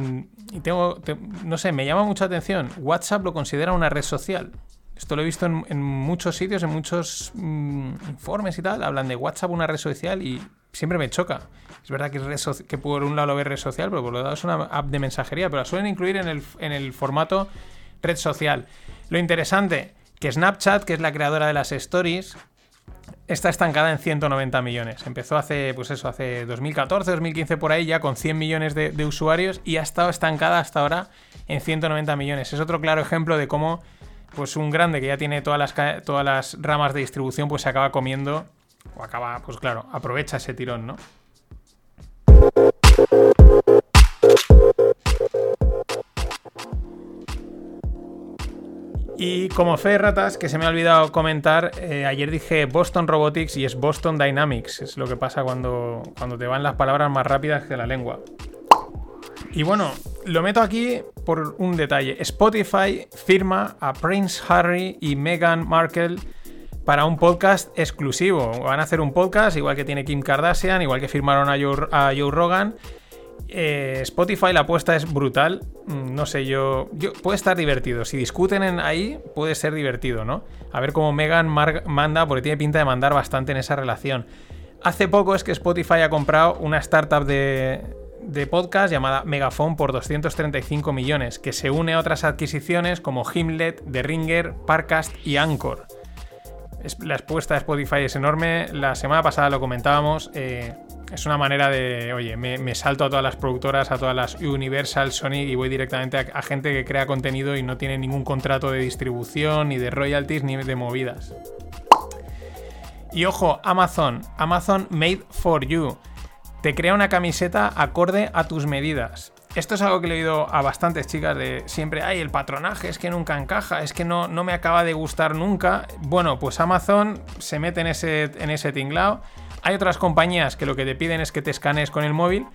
tengo, no sé, me llama mucha atención. ¿WhatsApp lo considera una red social? Esto lo he visto en, muchos sitios, en muchos mm, informes y tal. Hablan de WhatsApp una red social y siempre me choca. Es verdad que, por un lado lo ve red social, pero por otro lado es una app de mensajería, pero la suelen incluir en el, formato red social. Lo interesante, que Snapchat, que es la creadora de las stories, está estancada en 190 millones. Empezó hace, pues eso, hace 2014, 2015 por ahí, ya con 100 millones de, usuarios y ha estado estancada hasta ahora en 190 millones. Es otro claro ejemplo de cómo pues un grande que ya tiene todas las, todas las ramas de distribución, pues se acaba comiendo, o acaba, pues claro, aprovecha ese tirón, ¿no? Y como fe de ratas, que se me ha olvidado comentar, eh, ayer dije Boston Robotics y es Boston Dynamics. Es lo que pasa cuando, cuando te van las palabras más rápidas que la lengua. Y bueno, lo meto aquí por un detalle. Spotify firma a Prince Harry y Meghan Markle para un podcast exclusivo. Van a hacer un podcast, igual que tiene Kim Kardashian, igual que firmaron a Joe, Rogan. Eh, Spotify la apuesta es brutal. Mm, no sé, yo, yo. Puede estar divertido. Si discuten en ahí, puede ser divertido, ¿no? A ver cómo Megan manda, porque tiene pinta de mandar bastante en esa relación. Hace poco es que Spotify ha comprado una startup de, de podcast llamada Megafon por 235 millones, que se une a otras adquisiciones como Himlet, The Ringer, Parcast y Anchor. La expuesta de Spotify es enorme. La semana pasada lo comentábamos. Eh, es una manera de, oye, me, salto a todas las productoras, a todas las Universal, Sony y voy directamente a, a, gente que crea contenido y no tiene ningún contrato de distribución, ni de royalties, ni de movidas. Y ojo, Amazon. Amazon Made for You te crea una camiseta acorde a tus medidas. Esto es algo que he oído a bastantes chicas de siempre, ay, el patronaje es que nunca encaja, es que no, no me acaba de gustar nunca. Bueno, pues Amazon se mete en ese, en ese tinglao. Hay otras compañías que lo que te piden es que te escanees con el móvil,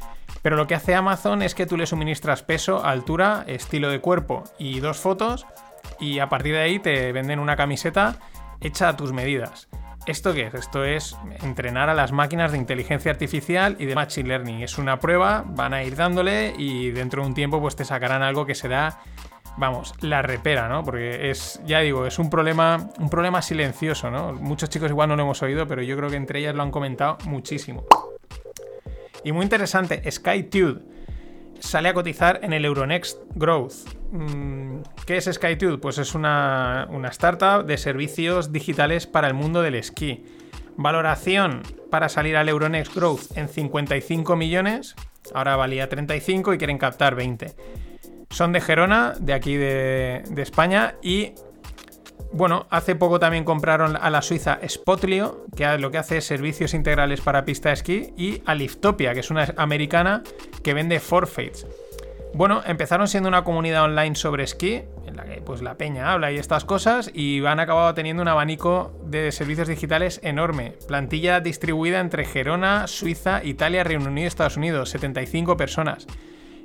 pero lo que hace Amazon es que tú le suministras peso, altura, estilo de cuerpo y dos fotos, y a partir de ahí te venden una camiseta hecha a tus medidas. ¿Esto qué es? Esto es entrenar a las máquinas de inteligencia artificial y de machine learning. Es una prueba, van a ir dándole y dentro de un tiempo pues te sacarán algo que será vamos, la repera, ¿no? Porque es, ya digo, es un problema, un problema silencioso, ¿no? Muchos chicos igual no lo hemos oído, pero yo creo que entre ellas lo han comentado muchísimo. Y muy interesante, SkyTude sale a cotizar en el Euronext Growth. Mm, ¿Qué es SkyTude? Pues es una, una startup de servicios digitales para el mundo del esquí. Valoración para salir al Euronext Growth en 55 millones. Ahora valía 35 y quieren captar 20. Son de Gerona, de aquí de, España, y bueno, hace poco también compraron a la suiza Spotlio, que lo que hace es servicios integrales para pista de esquí, y a Liftopia, que es una americana que vende forfeits. Bueno, empezaron siendo una comunidad online sobre esquí, en la que pues la peña habla y estas cosas, y han acabado teniendo un abanico de servicios digitales enorme. Plantilla distribuida entre Gerona, Suiza, Italia, Reino Unido y Estados Unidos, 75 personas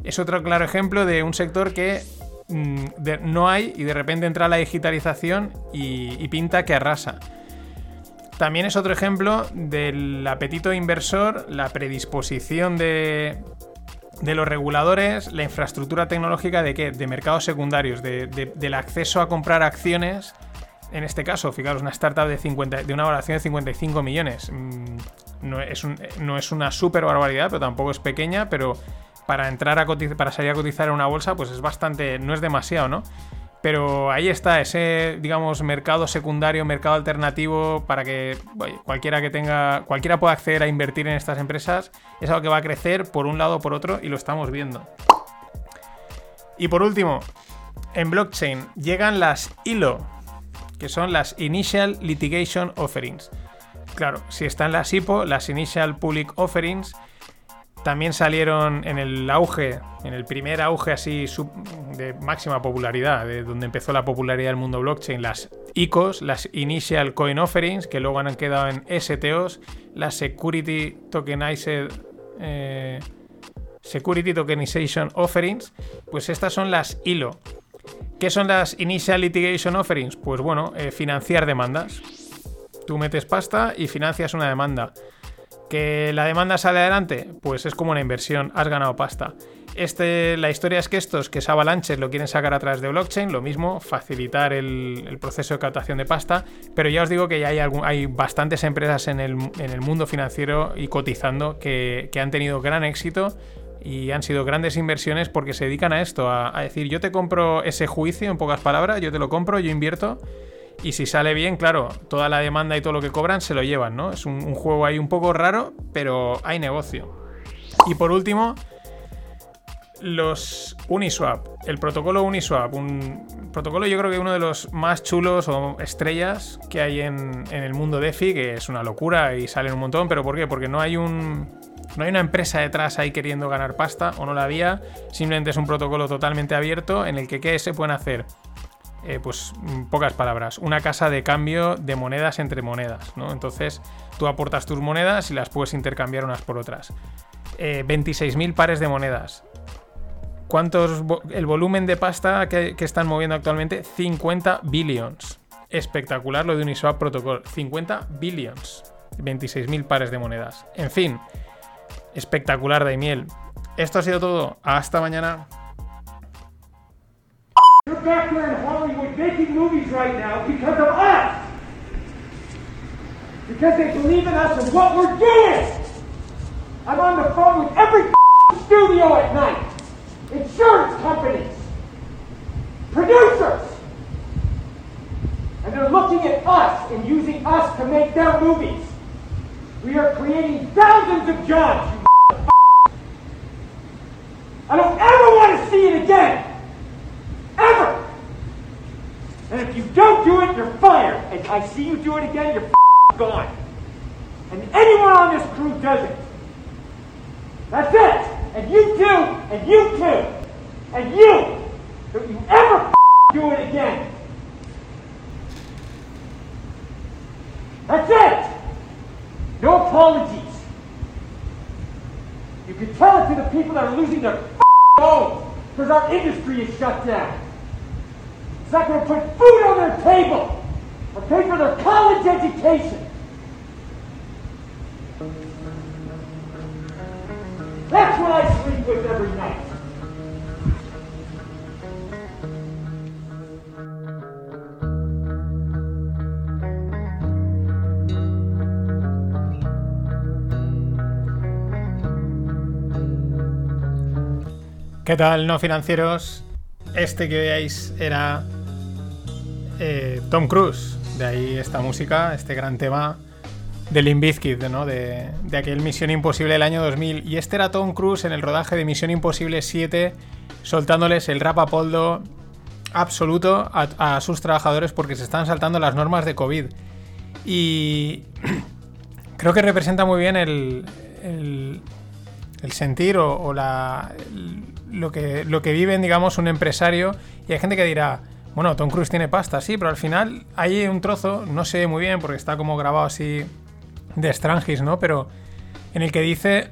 es otro claro ejemplo de un sector que mm, no hay y de repente entra la digitalización y, pinta que arrasa. También es otro ejemplo del apetito inversor, la predisposición de, los reguladores, la infraestructura tecnológica de qué? De mercados secundarios, del acceso a comprar acciones. En este caso, fijaros, una startup de, 50, de una valoración de 55 millones. Mm, no es, no es una super barbaridad, pero tampoco es pequeña, pero para entrar a cotizar, para salir a cotizar en una bolsa, pues es bastante, no es demasiado, ¿no? Pero ahí está, ese, digamos, mercado secundario, mercado alternativo, para que cualquiera que tenga, cualquiera pueda acceder a invertir en estas empresas, es algo que va a crecer por un lado o por otro y lo estamos viendo. Y por último, en blockchain llegan las ILO, que son las Initial Litigation Offerings. Claro, si están las IPO, las Initial Public Offerings, también salieron en el auge, en el primer auge así de máxima popularidad, de donde empezó la popularidad del mundo blockchain, las ICOs, las Initial Coin Offerings, que luego han quedado en STOs, las Security Tokenized... Eh, Security Tokenization Offerings, pues estas son las ILO. ¿Qué son las Initial Litigation Offerings? Pues bueno, eh, financiar demandas. Tú metes pasta y financias una demanda. ¿Que la demanda sale adelante? Pues es como una inversión, has ganado pasta. Este, la historia es que estos, que es Avalanche, lo quieren sacar a través de blockchain, lo mismo, facilitar el, proceso de captación de pasta, pero ya os digo que ya hay, hay bastantes empresas en el, mundo financiero y cotizando que, han tenido gran éxito y han sido grandes inversiones porque se dedican a esto, a decir, yo te compro ese juicio, en pocas palabras, yo te lo compro, yo invierto y si sale bien, claro, toda la demanda y todo lo que cobran se lo llevan, ¿no? Es un, juego ahí un poco raro, pero hay negocio. Y por último, los Uniswap. El protocolo Uniswap. Un protocolo yo creo que uno de los más chulos o estrellas que hay en, el mundo DeFi, que es una locura y salen un montón. ¿Pero por qué? Porque no hay un... No hay una empresa detrás ahí queriendo ganar pasta, o no la había. Simplemente es un protocolo totalmente abierto en el que ¿qué se pueden hacer? Eh, pues mm, pocas palabras, una casa de cambio de monedas entre monedas, ¿no? Entonces tú aportas tus monedas y las puedes intercambiar unas por otras. 26.000 eh, pares de monedas. ¿Cuántos el volumen de pasta que, están moviendo actualmente? 50 billions. Espectacular lo de Uniswap Protocol. 50 billions. 26.000 pares de monedas. En fin, espectacular, Daimiel. Esto ha sido todo. Hasta mañana. You're back there in Hollywood making movies right now because of us. Because they believe in us and what we're doing. I'm on the phone with every studio at night. Insurance companies. Producers. And they're looking at us and using us to make their movies. We are creating thousands of jobs, I don't ever want to see it again. Ever! And if you don't do it, you're fired. And I see you do it again, you're gone. And anyone on this crew does it. That's it. And you too, and you too, and you. Don't you ever do it again. That's it. No apologies. You can tell it to the people that are losing their homes because our industry is shut down. It's not going to put food on their table or pay for their college education. That's what I sleep with every night. ¿Qué tal, no financieros? Este que veáis era eh, Tom Cruise. De ahí esta música, este gran tema de Limp Bizkit, ¿no? De, aquel Misión Imposible del año 2000. Y este era Tom Cruise en el rodaje de Misión Imposible 7, soltándoles el rap a poldo absoluto a, sus trabajadores porque se están saltando las normas de COVID. Y creo que representa muy bien el, el, sentir o, la, lo, que, lo que viven, digamos, un empresario. Y hay gente que dirá, bueno, Tom Cruise tiene pasta, sí, pero al final hay un trozo, no sé muy bien porque está como grabado así de Strangis, ¿no? Pero en el que dice,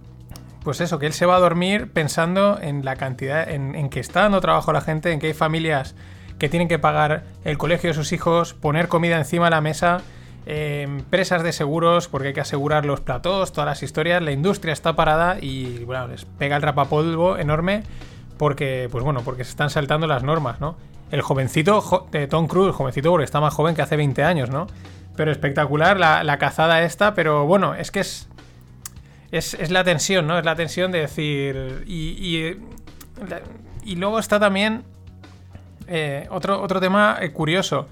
pues eso, que él se va a dormir pensando en la cantidad, en, en que está dando trabajo la gente, en que hay familias que tienen que pagar el colegio de sus hijos, poner comida encima de la mesa, eh, empresas de seguros, porque hay que asegurar los platós, todas las historias, la industria está parada y bueno, les pega el rapapolvo enorme porque, pues bueno, porque se están saltando las normas, ¿no? El jovencito jo- de Tom Cruise, jovencito porque está más joven que hace 20 años, ¿no? Pero espectacular la, la cazada esta, pero bueno, es que es, es, es la tensión, ¿no? Es la tensión de decir. Y, y, y luego está también eh, otro, otro tema eh, curioso.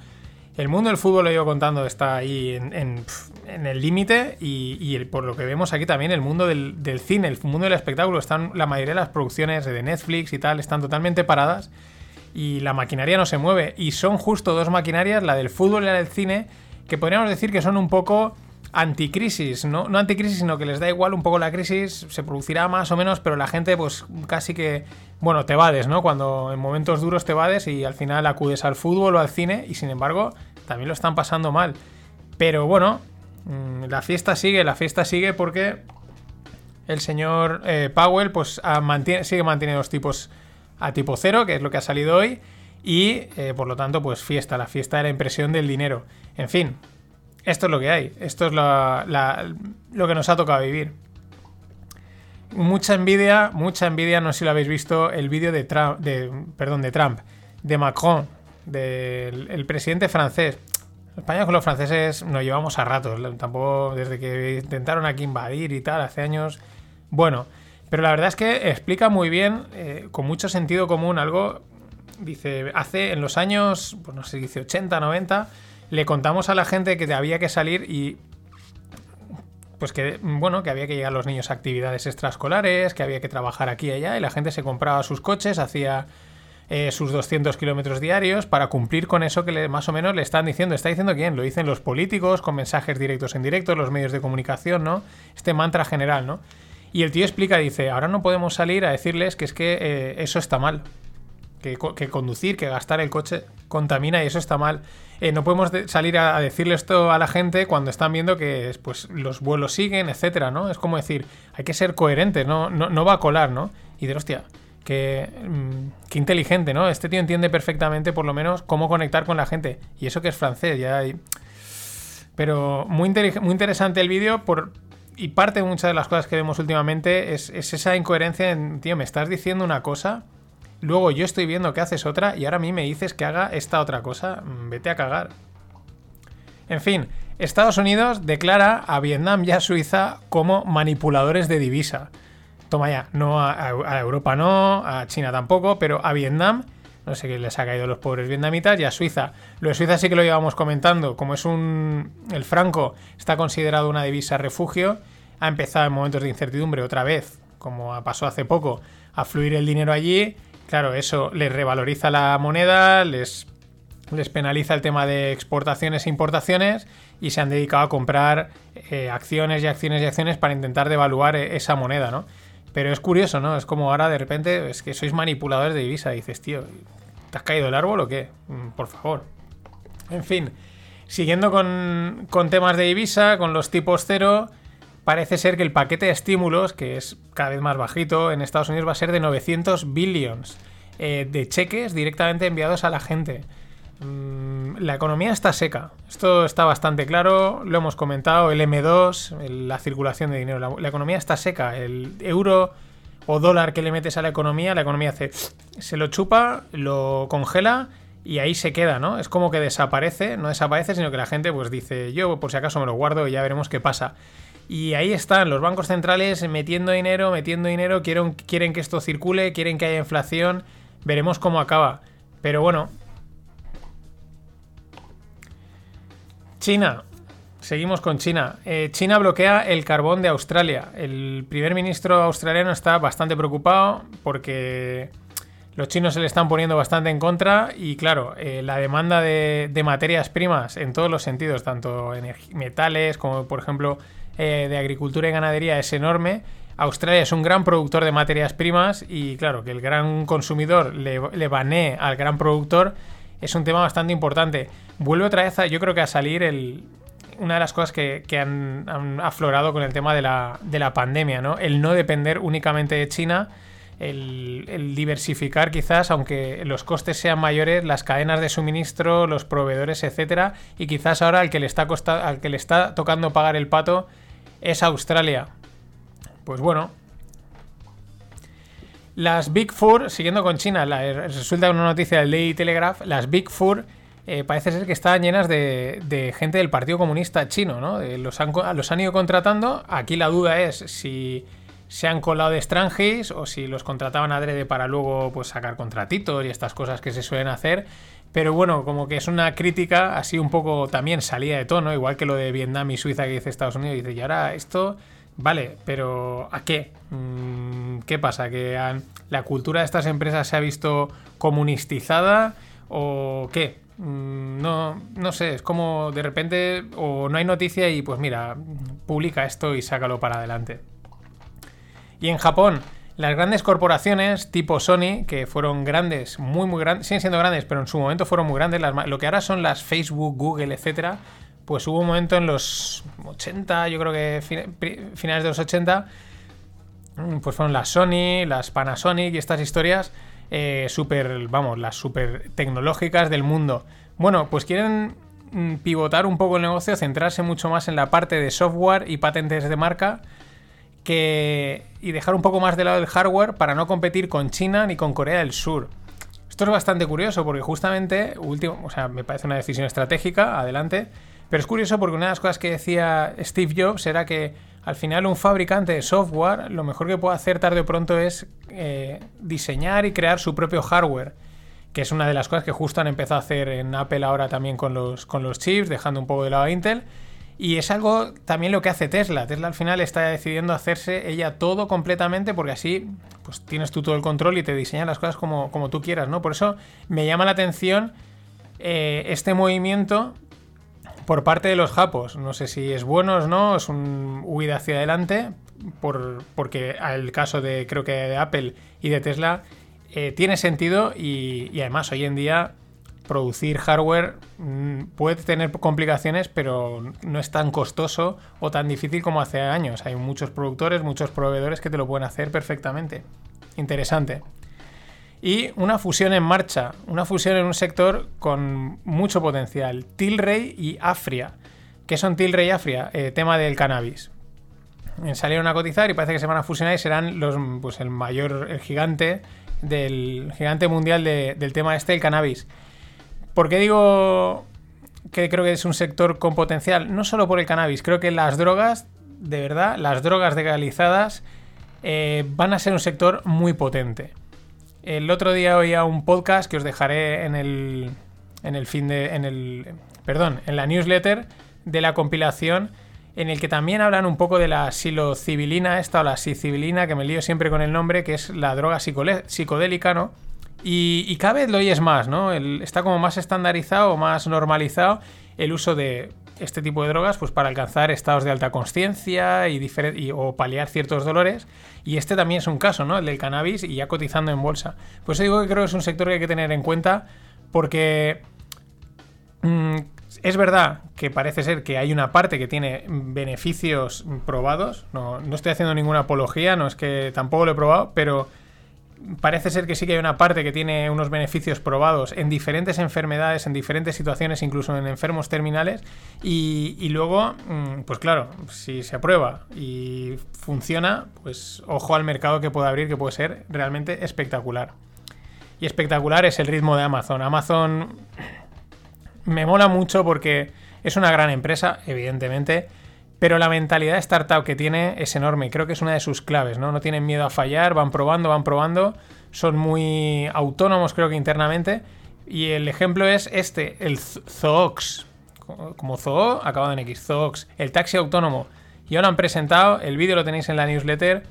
El mundo del fútbol, lo he contando, está ahí en, en, el límite y, y el- por lo que vemos aquí también el mundo del, del cine, el mundo del espectáculo, están la mayoría de las producciones de Netflix y tal están totalmente paradas y la maquinaria no se mueve. Y son justo dos maquinarias, la del fútbol y la del cine, que podríamos decir que son un poco anticrisis, ¿no? No anticrisis, sino que les da igual un poco la crisis, se producirá más o menos, pero la gente pues casi que, bueno, te vades, ¿no? Cuando en momentos duros te vades y al final acudes al fútbol o al cine y sin embargo también lo están pasando mal. Pero bueno, mm, la fiesta sigue, la fiesta sigue porque el señor eh, Powell pues mantiene- sigue manteniendo los tipos a tipo cero, que es lo que ha salido hoy, y eh, por lo tanto pues fiesta, la fiesta de la impresión del dinero. En fin, esto es lo que hay, esto es la- lo que nos ha tocado vivir. Mucha envidia, mucha envidia, no sé si lo habéis visto, el vídeo de Trump, de, de Trump, de Macron, del el presidente francés. España con los franceses nos llevamos a ratos, tampoco desde que intentaron aquí invadir y tal, hace años. Bueno, pero la verdad es que explica muy bien, eh, con mucho sentido común, algo. Dice, hace en los años, pues no sé, dice 80, 90, le contamos a la gente que había que salir y pues que bueno, que había que llegar los niños a actividades extraescolares, que había que trabajar aquí y allá, y la gente se compraba sus coches, hacía eh, sus 200 kilómetros diarios para cumplir con eso que le- más o menos le están diciendo. ¿Está diciendo quién? Lo dicen los políticos, con mensajes directos en directo, los medios de comunicación, ¿no? Este mantra general, ¿no? Y el tío explica, dice, ahora no podemos salir a decirles que es que eh, eso está mal. Que, co- que conducir, que gastar el coche contamina y eso está mal. Eh, no podemos de- salir a, decirle esto a la gente cuando están viendo que pues, los vuelos siguen, etcétera, ¿no? Es como decir, hay que ser coherentes, no, no, va a colar, ¿no? Y de hostia, que, mm, qué inteligente, ¿no? Este tío entiende perfectamente, por lo menos, cómo conectar con la gente. Y eso que es francés, ya hay. Pero muy, muy interesante el vídeo por. Y parte de muchas de las cosas que vemos últimamente es, es esa incoherencia en, tío, me estás diciendo una cosa, luego yo estoy viendo que haces otra y ahora a mí me dices que haga esta otra cosa, Mm, vete a cagar. En fin, Estados Unidos declara a Vietnam y a Suiza como manipuladores de divisa. Toma ya, no a Europa no, a China tampoco, pero a Vietnam, no sé qué les ha caído a los pobres vietnamitas, y a Suiza. Lo de Suiza sí que lo llevamos comentando, como es un... el franco está considerado una divisa refugio, ha empezado en momentos de incertidumbre otra vez, como pasó hace poco, a fluir el dinero allí. Claro, eso les revaloriza la moneda, les les penaliza el tema de exportaciones e importaciones y se han dedicado a comprar eh, acciones y acciones y acciones para intentar devaluar eh, esa moneda, ¿no? Pero es curioso, ¿no? Es como ahora de repente es que sois manipuladores de divisa y dices, tío, ¿te has caído el árbol o qué? Mm, Por favor. En fin, siguiendo con, con temas de divisa, con los tipos cero, parece ser que el paquete de estímulos, que es cada vez más bajito en Estados Unidos, va a ser de 900 billions eh, de cheques directamente enviados a la gente. Mm, La economía está seca. Esto está bastante claro. Lo hemos comentado. El M2, el- la circulación de dinero. La, economía está seca. El euro o dólar que le metes a la economía, la economía hace, se lo chupa, lo congela y ahí se queda, ¿no? Es como que desaparece, no desaparece, sino que la gente pues dice, yo por si acaso me lo guardo y ya veremos qué pasa. Y ahí están los bancos centrales metiendo dinero, metiendo dinero, quieren que esto circule, quieren que haya inflación, veremos cómo acaba. Pero bueno. China. Seguimos con China. Eh, China bloquea el carbón de Australia. El primer ministro australiano está bastante preocupado porque los chinos se le están poniendo bastante en contra y claro, eh, la demanda de, materias primas en todos los sentidos, tanto metales como por ejemplo eh, de agricultura y ganadería es enorme. Australia es un gran productor de materias primas y claro, que el gran consumidor le, le banee al gran productor es un tema bastante importante. Vuelve otra vez, a, yo creo que a salir el, una de las cosas que, han, aflorado con el tema de la, de la pandemia, ¿no? El no depender únicamente de China, el, diversificar quizás, aunque los costes sean mayores, las cadenas de suministro, los proveedores, etcétera, y quizás ahora al que le está, al que le está tocando pagar el pato es Australia. Pues bueno. Las Big Four, siguiendo con China, la, resulta una noticia del Daily Telegraph, las Big Four eh, parece ser que están llenas de, gente del Partido Comunista chino, ¿no? Eh, los, han, los han ido contratando. Aquí la duda es si se han colado de extranjeros o si los contrataban adrede para luego pues sacar contratitos y estas cosas que se suelen hacer. Pero bueno, como que es una crítica así un poco también salida de tono, igual que lo de Vietnam y Suiza que dice Estados Unidos. Dice, y ahora esto, vale, pero ¿a qué? ¿Qué pasa? ¿Que la cultura de estas empresas se ha visto comunistizada o qué? No, no sé, es como de repente o no hay noticia y pues mira, publica esto y sácalo para adelante. Y en Japón, las grandes corporaciones tipo Sony, que fueron grandes, muy, muy grandes, siguen siendo grandes, pero en su momento fueron muy grandes, las, lo que ahora son las Facebook, Google, etcétera, pues hubo un momento en los 80, yo creo que finales de los 80, pues fueron las Sony, las Panasonic y estas historias eh, súper, vamos, las súper tecnológicas del mundo. Bueno, pues quieren mm, pivotar un poco el negocio, centrarse mucho más en la parte de software y patentes de marca que, y dejar un poco más de lado el hardware para no competir con China ni con Corea del Sur. Esto es bastante curioso porque justamente, último, o sea, me parece una decisión estratégica, adelante, pero es curioso porque una de las cosas que decía Steve Jobs era que al final un fabricante de software lo mejor que puede hacer tarde o pronto es eh, diseñar y crear su propio hardware, que es una de las cosas que justo han empezado a hacer en Apple ahora también con los, con los chips, dejando un poco de lado a Intel. Y es algo también lo que hace Tesla. Tesla al final está decidiendo hacerse ella todo completamente porque así pues tienes tú todo el control y te diseñan las cosas como, como tú quieras, ¿no? Por eso me llama la atención eh, este movimiento por parte de los japos. No sé si es bueno o no, es un huida hacia adelante, por, porque el caso de creo que de Apple y de Tesla eh, tiene sentido y, y además hoy en día producir hardware mm, puede tener complicaciones, pero no es tan costoso o tan difícil como hace años. Hay muchos productores, muchos proveedores que te lo pueden hacer perfectamente. Interesante. Y una fusión en marcha, una fusión en un sector con mucho potencial. Tilray y Afria. ¿Qué son Tilray y Afria? Eh, tema del cannabis. Eh, salieron a cotizar y parece que se van a fusionar y serán pues el mayor, el gigante del gigante mundial de, del tema este, el cannabis. ¿Por qué digo que creo que es un sector con potencial? No solo por el cannabis, creo que las drogas, de verdad, las drogas legalizadas eh, van a ser un sector muy potente. El otro día oía un podcast que os dejaré en el, en el fin de. En el, perdón, en la newsletter de la compilación, en el que también hablan un poco de la psilocibilina, esta o la sicibilina, que me lío siempre con el nombre, que es la droga psicodélica, ¿no? Y, cada vez lo oyes más, ¿no? está como más estandarizado, más normalizado el uso de este tipo de drogas pues para alcanzar estados de alta conciencia y, o paliar ciertos dolores. Y este también es un caso, ¿no? El del cannabis y ya cotizando en bolsa. Pues digo que creo que es un sector que hay que tener en cuenta porque mm, es verdad que parece ser que hay una parte que tiene beneficios probados. No, no estoy haciendo ninguna apología, no es que tampoco lo he probado, pero parece ser que sí que hay una parte que tiene unos beneficios probados en diferentes enfermedades, en diferentes situaciones, incluso en enfermos terminales. Y, luego, mm, pues claro, si se aprueba y funciona, pues ojo al mercado que puede abrir, que puede ser realmente espectacular. Y espectacular es el ritmo de Amazon. Amazon me mola mucho porque es una gran empresa, evidentemente pero la mentalidad de startup que tiene es enorme. Creo que es una de sus claves, ¿no? No tienen miedo a fallar, van probando, van probando. Son muy autónomos, creo que internamente. Y el ejemplo es este, el Zoox. Como Zoo, acabado en X, Zoox. El taxi autónomo. Y ahora han presentado, el vídeo lo tenéis en la newsletter.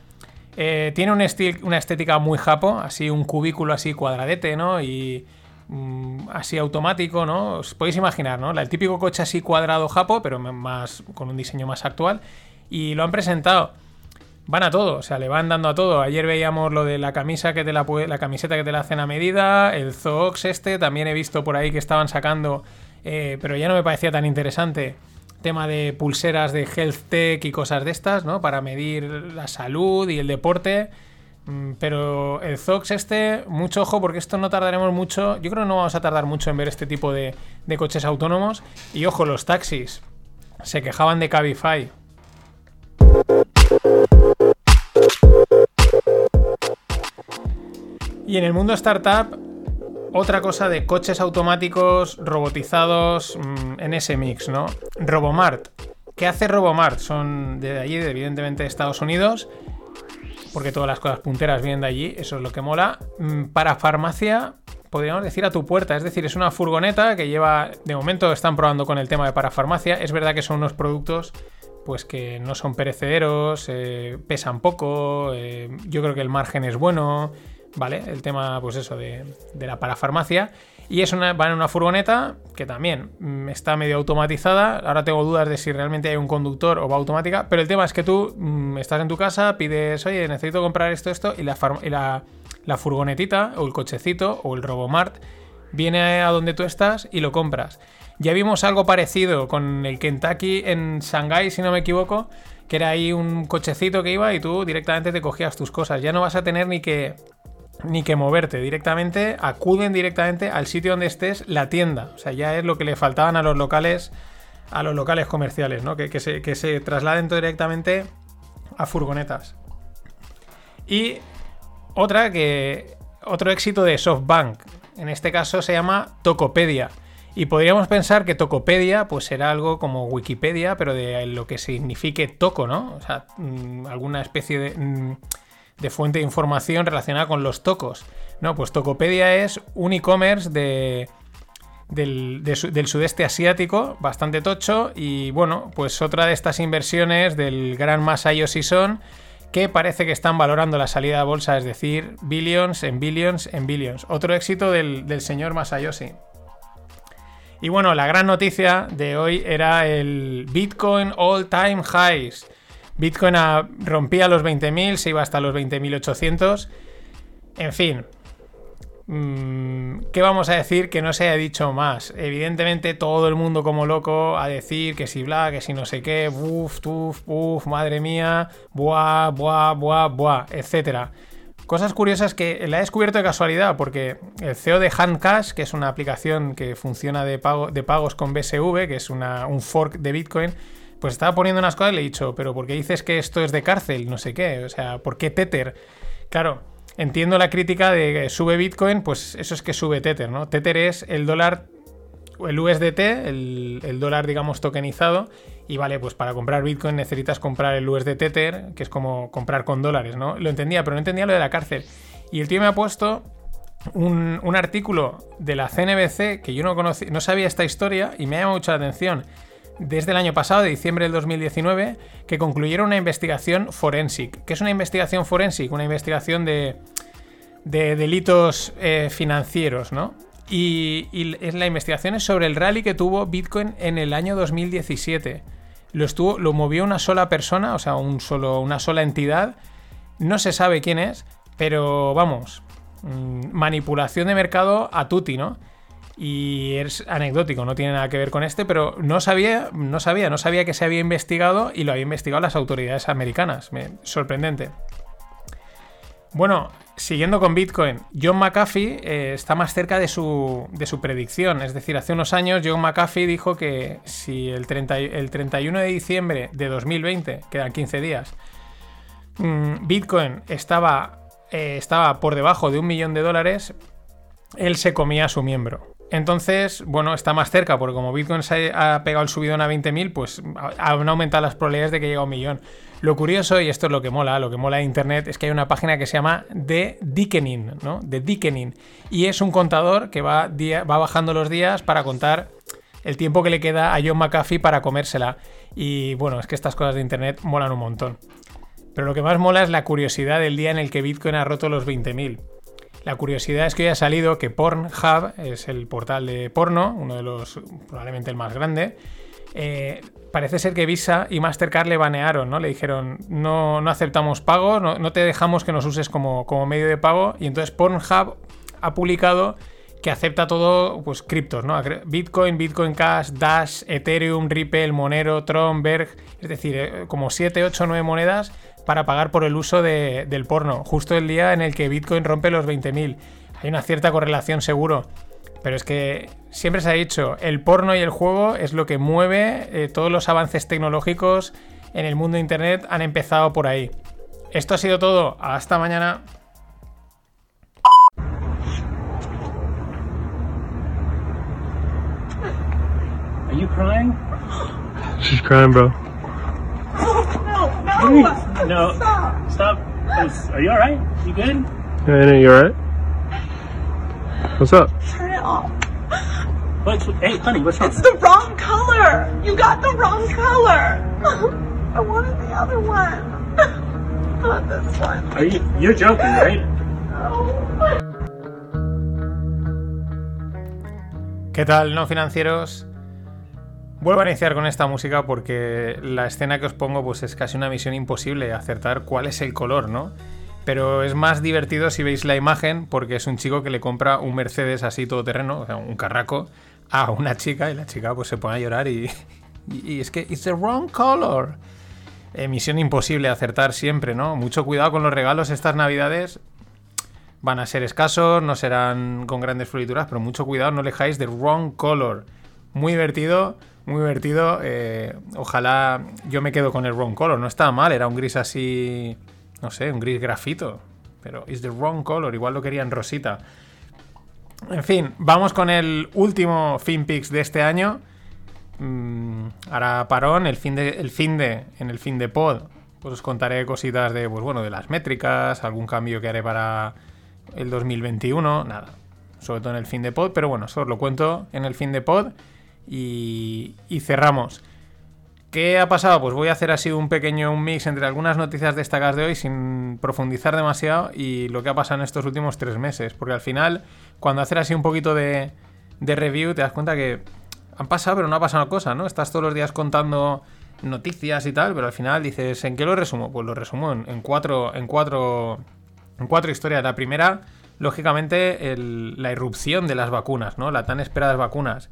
Eh, tiene un una estética muy japo, así un cubículo así cuadradete, ¿no? Y Mm, así automático, ¿no? Os podéis imaginar, ¿no? El típico coche así cuadrado japo, pero más con un diseño más actual. Y lo han presentado. Van a todo, o sea, le van dando a todo. Ayer veíamos lo de la camisa que te la, la camiseta que te la hacen a medida, el Zoox este, también he visto por ahí que estaban sacando, eh, pero ya no me parecía tan interesante. Tema de pulseras de health tech y cosas de estas, ¿no? Para medir la salud y el deporte. Mm, pero el Zox este, mucho ojo porque esto no tardaremos mucho. Yo creo que no vamos a tardar mucho en ver este tipo de, coches autónomos. Y ojo, los taxis. Se quejaban de Cabify. Y en el mundo startup, otra cosa de coches automáticos robotizados mm, en ese mix, ¿no? Robomart. ¿Qué hace Robomart? Son de allí, evidentemente de Estados Unidos porque todas las cosas punteras vienen de allí, eso es lo que mola. Mm, para farmacia, podríamos decir a tu puerta, es decir, es una furgoneta que lleva, de momento están probando con el tema de parafarmacia, es verdad que son unos productos pues que no son perecederos, eh, pesan poco, eh, yo creo que el margen es bueno, ¿vale? El tema, pues eso, de, de la parafarmacia. Y es una, va en una furgoneta que también mm, está medio automatizada. Ahora tengo dudas de si realmente hay un conductor o va automática. Pero el tema es que tú mm, estás en tu casa, pides, oye, necesito comprar esto, esto, y la, furgonetita o el cochecito o el Robomart viene a donde tú estás y lo compras. Ya vimos algo parecido con el Kentucky en Shanghai, si no me equivoco, que era ahí un cochecito que iba y tú directamente te cogías tus cosas. Ya no vas a tener ni que ni que moverte directamente, acuden directamente al sitio donde estés la tienda. O sea, ya es lo que le faltaban a los locales, a los locales comerciales, ¿no? Que, se, que se trasladen directamente a furgonetas. Y otra que. Otro éxito de SoftBank. En este caso se llama Tokopedia. Y podríamos pensar que Tokopedia pues será algo como Wikipedia, pero de lo que signifique toco, ¿no? O sea, mm, alguna especie de. De fuente de información relacionada con los tocos. No, pues Tokopedia es un e-commerce de, del, del, sudeste asiático, bastante tocho, y bueno, pues otra de estas inversiones del gran Masayoshi Son, que parece que están valorando la salida a bolsa, es decir, billions en billions en billions. Otro éxito del, del señor Masayoshi. Y bueno, la gran noticia de hoy era el Bitcoin All Time Highs. Bitcoin rompía los 20.000, se iba hasta los 20.800. En fin. Mm, ¿Qué vamos a decir que no se haya dicho más? Evidentemente todo el mundo como loco a decir que si bla, que si no sé qué, buf, tuf, buf, madre mía, buah, buah, buah, buah, etcétera. Cosas curiosas que la he descubierto de casualidad porque el CEO de Handcash, que es una aplicación que funciona de pagos con BSV, que es un fork de Bitcoin, pues estaba poniendo unas cosas y le he dicho, pero ¿por qué dices que esto es de cárcel? No sé qué, o sea, ¿por qué Tether? Claro, entiendo la crítica de sube Bitcoin, pues eso es que sube Tether, ¿no? Tether es el dólar, el USDT, el, dólar, digamos, tokenizado, y vale, pues para comprar Bitcoin necesitas comprar el USD Tether, que es como comprar con dólares, ¿no? Lo entendía, pero no entendía lo de la cárcel. Y el tío me ha puesto un, un artículo de la CNBC que yo no conocía, no sabía esta historia y me ha llamado mucho la atención desde el año pasado, de diciembre del 2019, que concluyeron una investigación forensic. ¿Qué es una investigación forensic? Una investigación de, delitos eh, financieros, ¿no? Y, la investigación es sobre el rally que tuvo Bitcoin en el año 2017. Lo, estuvo, lo movió una sola persona, o sea, un solo, una sola entidad. No se sabe quién es, pero vamos, mm, manipulación de mercado a tutti, ¿no? Y es anecdótico, no tiene nada que ver con este, pero no sabía, no sabía, no sabía que se había investigado y lo había investigado las autoridades americanas. sorprendente. Bueno, siguiendo con Bitcoin, John McAfee eh, está más cerca de su, de su predicción. Es decir, hace unos años John McAfee dijo que si el, 30 y- el 31 de diciembre de 2020, quedan 15 días, mm, Bitcoin estaba, eh, estaba por debajo de un millón de dólares, él se comía a su miembro. Entonces, bueno, está más cerca, porque como Bitcoin se ha pegado el subidón a 20.000, pues ha- han aumentado las probabilidades de que llegue a un millón. Lo curioso, y esto es lo que mola, lo que mola de Internet, es que hay una página que se llama The Dickening, ¿no? The Dickening. Y es un contador que va, va bajando los días para contar el tiempo que le queda a John McAfee para comérsela. Y bueno, es que estas cosas de Internet molan un montón. Pero lo que más mola es la curiosidad del día en el que Bitcoin ha roto los 20.000. La curiosidad es que hoy ha salido que Pornhub es el portal de porno, uno de los, probablemente el más grande. eh, parece ser que Visa y Mastercard le banearon, ¿no? Le dijeron, no, no aceptamos pago, no, no te dejamos que nos uses como, como medio de pago. Y entonces Pornhub ha publicado que acepta todo, pues criptos, ¿no? Bitcoin, Bitcoin Cash, Dash, Ethereum, Ripple, Monero, Tron, Berg, es decir, eh, como 7, 8, 9 monedas para pagar por el uso de- del porno, justo el día en el que Bitcoin rompe los 20.000. Hay una cierta correlación seguro, pero es que siempre se ha dicho, el porno y el juego es lo que mueve eh, todos los avances tecnológicos en el mundo de Internet, han empezado por ahí. Esto ha sido todo, hasta mañana. Are you crying? She's crying, bro. No, no. Stop. Stop. Are you alright? You good? Hey, Anna, you alright? What's up? Turn it off. What's, hey, honey, what's wrong? It's the wrong color. You got the wrong color. I wanted the other one. Not this one. Are you? You're joking, right? ¿Qué tal, no financieros? Vuelvo a iniciar con esta música porque la escena que os pongo pues es casi una misión imposible acertar cuál es el color, ¿no? Pero es más divertido si veis la imagen porque es un chico que le compra un Mercedes así todoterreno, o sea, un carraco, a una chica y la chica pues se pone a llorar y, y, es que it's the wrong color. Eh, misión imposible acertar siempre, ¿no? Mucho cuidado con los regalos estas navidades. Van a ser escasos, no serán con grandes florituras, pero mucho cuidado, no dejáis the wrong color. Muy divertido, muy divertido. eh, ojalá yo me quedo con el wrong color. No estaba mal, era un gris así, no sé, un gris grafito. Pero is the wrong color, igual lo querían rosita. En fin, vamos con el último FinPix de este año. Mm, ahora parón, el fin de, el fin de, en el fin de pod, pues os contaré cositas de, pues bueno, de las métricas, algún cambio que haré para el 2021, nada, sobre todo en el fin de pod, pero bueno, eso os lo cuento en el fin de pod y, y cerramos. ¿Qué ha pasado? Pues voy a hacer así un pequeño un mix entre algunas noticias destacadas de hoy sin profundizar demasiado y lo que ha pasado en estos últimos tres meses. Porque al final, cuando haces así un poquito de, de review, te das cuenta que han pasado, pero no ha pasado cosa, ¿no? Estás todos los días contando noticias y tal, pero al final dices, ¿en qué lo resumo? Pues lo resumo en, cuatro, en cuatro, en cuatro historias. La primera, lógicamente, la irrupción de las vacunas, ¿no? Las tan esperadas vacunas.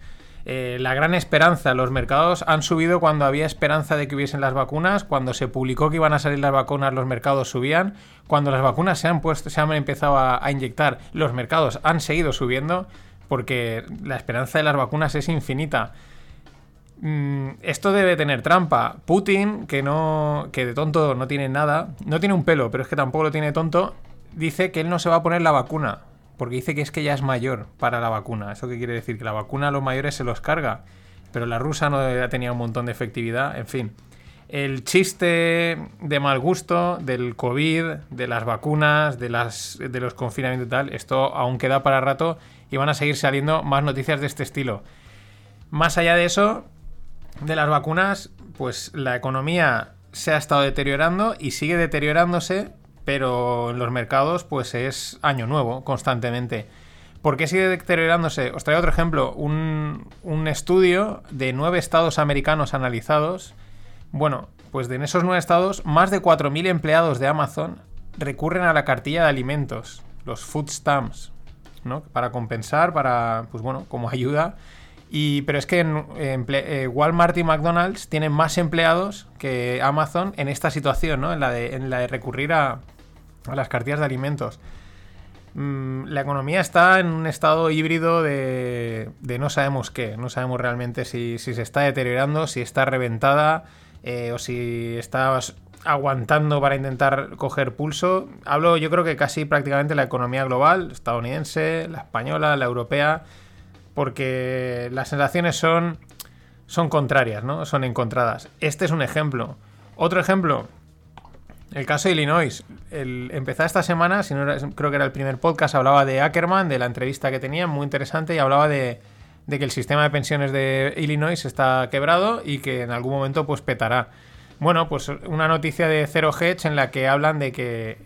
Eh, la gran esperanza, los mercados han subido cuando había esperanza de que hubiesen las vacunas, cuando se publicó que iban a salir las vacunas, los mercados subían, cuando las vacunas se han puesto, se han empezado a, inyectar, los mercados han seguido subiendo, porque la esperanza de las vacunas es infinita. Mm, esto debe tener trampa. Putin, que no. que de tonto no tiene nada. No tiene un pelo, pero es que tampoco lo tiene tonto. Dice que él no se va a poner la vacuna. Porque dice que es que ya es mayor para la vacuna. ¿Eso qué quiere decir? Que la vacuna a los mayores se los carga. Pero la rusa no tenía un montón de efectividad. En fin. El chiste de mal gusto del COVID, de las vacunas, de, las, de los confinamientos y tal, esto aún queda para rato y van a seguir saliendo más noticias de este estilo. Más allá de eso, de las vacunas, pues la economía se ha estado deteriorando y sigue deteriorándose, pero en los mercados pues es año nuevo constantemente. ¿Por qué sigue deteriorándose? Os traigo otro ejemplo, un, un estudio de nueve estados americanos analizados. Bueno, pues en esos nueve estados, más de 4.000 empleados de Amazon recurren a la cartilla de alimentos, los food stamps, ¿no? Para compensar, para, pues bueno, como ayuda. Y, pero es que eh, Walmart y McDonald's tienen más empleados que Amazon en esta situación, ¿no? En la de, en la de recurrir a, a las cartillas de alimentos. Mm, la economía está en un estado híbrido de, de no sabemos qué, no sabemos realmente si, se está deteriorando, si está reventada eh, o si está aguantando para intentar coger pulso. Hablo yo creo que casi prácticamente la economía global, estadounidense, la española, la europea, porque las sensaciones son, son contrarias, ¿no? Son encontradas. Este es un ejemplo. Otro ejemplo, el caso de Illinois. El, empezó esta semana, si no creo que era el primer podcast, hablaba de Ackerman, de la entrevista que tenía, muy interesante, y hablaba de, de que el sistema de pensiones de Illinois está quebrado y que en algún momento pues petará. Bueno, pues una noticia de Zero Hedge en la que hablan de que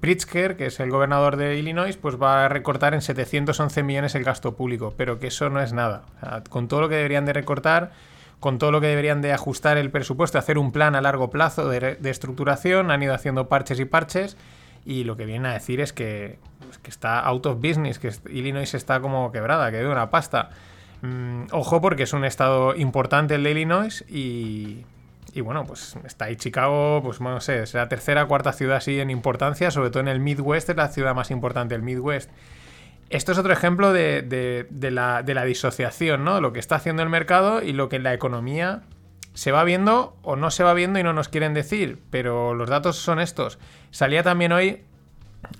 Pritzker, que es el gobernador de Illinois, pues va a recortar en 711 millones el gasto público, pero que eso no es nada. con todo lo que deberían de recortar, con todo lo que deberían de ajustar el presupuesto, hacer un plan a largo plazo de, estructuración, han ido haciendo parches y parches, y lo que vienen a decir es que, está out of business, que Illinois está como quebrada, que debe una pasta. Mm, ojo porque es un estado importante el de Illinois y y bueno, pues está ahí Chicago, pues no sé, es la tercera cuarta ciudad así en importancia, sobre todo en el Midwest, es la ciudad más importante del Midwest. Esto es otro ejemplo de, la, disociación, ¿no? Lo que está haciendo el mercado y lo que la economía se va viendo o no se va viendo y no nos quieren decir, pero los datos son estos. Salía también hoy